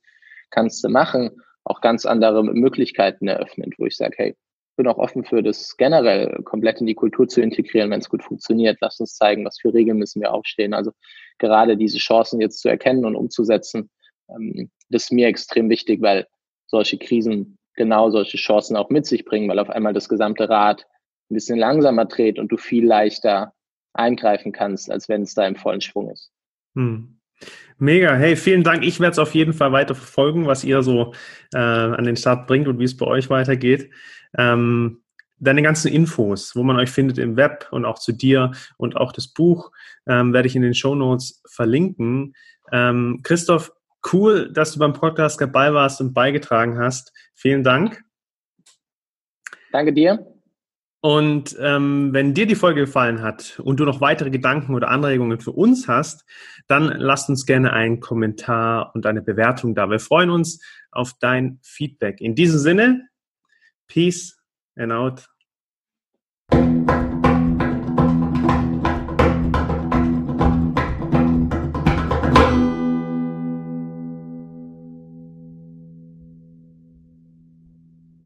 kannst du machen, auch ganz andere Möglichkeiten eröffnet, wo ich sage, hey, bin auch offen für das generell komplett in die Kultur zu integrieren, wenn es gut funktioniert. Lass uns zeigen, was für Regeln müssen wir aufstehen. Also gerade diese Chancen jetzt zu erkennen und umzusetzen, ähm, das ist mir extrem wichtig, weil solche Krisen genau solche Chancen auch mit sich bringen, weil auf einmal das gesamte Rad ein bisschen langsamer dreht und du viel leichter eingreifen kannst, als wenn es da im vollen Schwung ist. Hm. Mega, hey, vielen Dank. Ich werde es auf jeden Fall weiter verfolgen, was ihr so äh, an den Start bringt und wie es bei euch weitergeht. Ähm, deine ganzen Infos, wo man euch findet im Web und auch zu dir und auch das Buch, ähm, werde ich in den Show Notes verlinken. Ähm, Christoph, cool, dass du beim Podcast dabei warst und beigetragen hast. Vielen Dank. Danke dir. Und ähm, wenn dir die Folge gefallen hat und du noch weitere Gedanken oder Anregungen für uns hast, dann lasst uns gerne einen Kommentar und eine Bewertung da. Wir freuen uns auf dein Feedback. In diesem Sinne, Peace and out.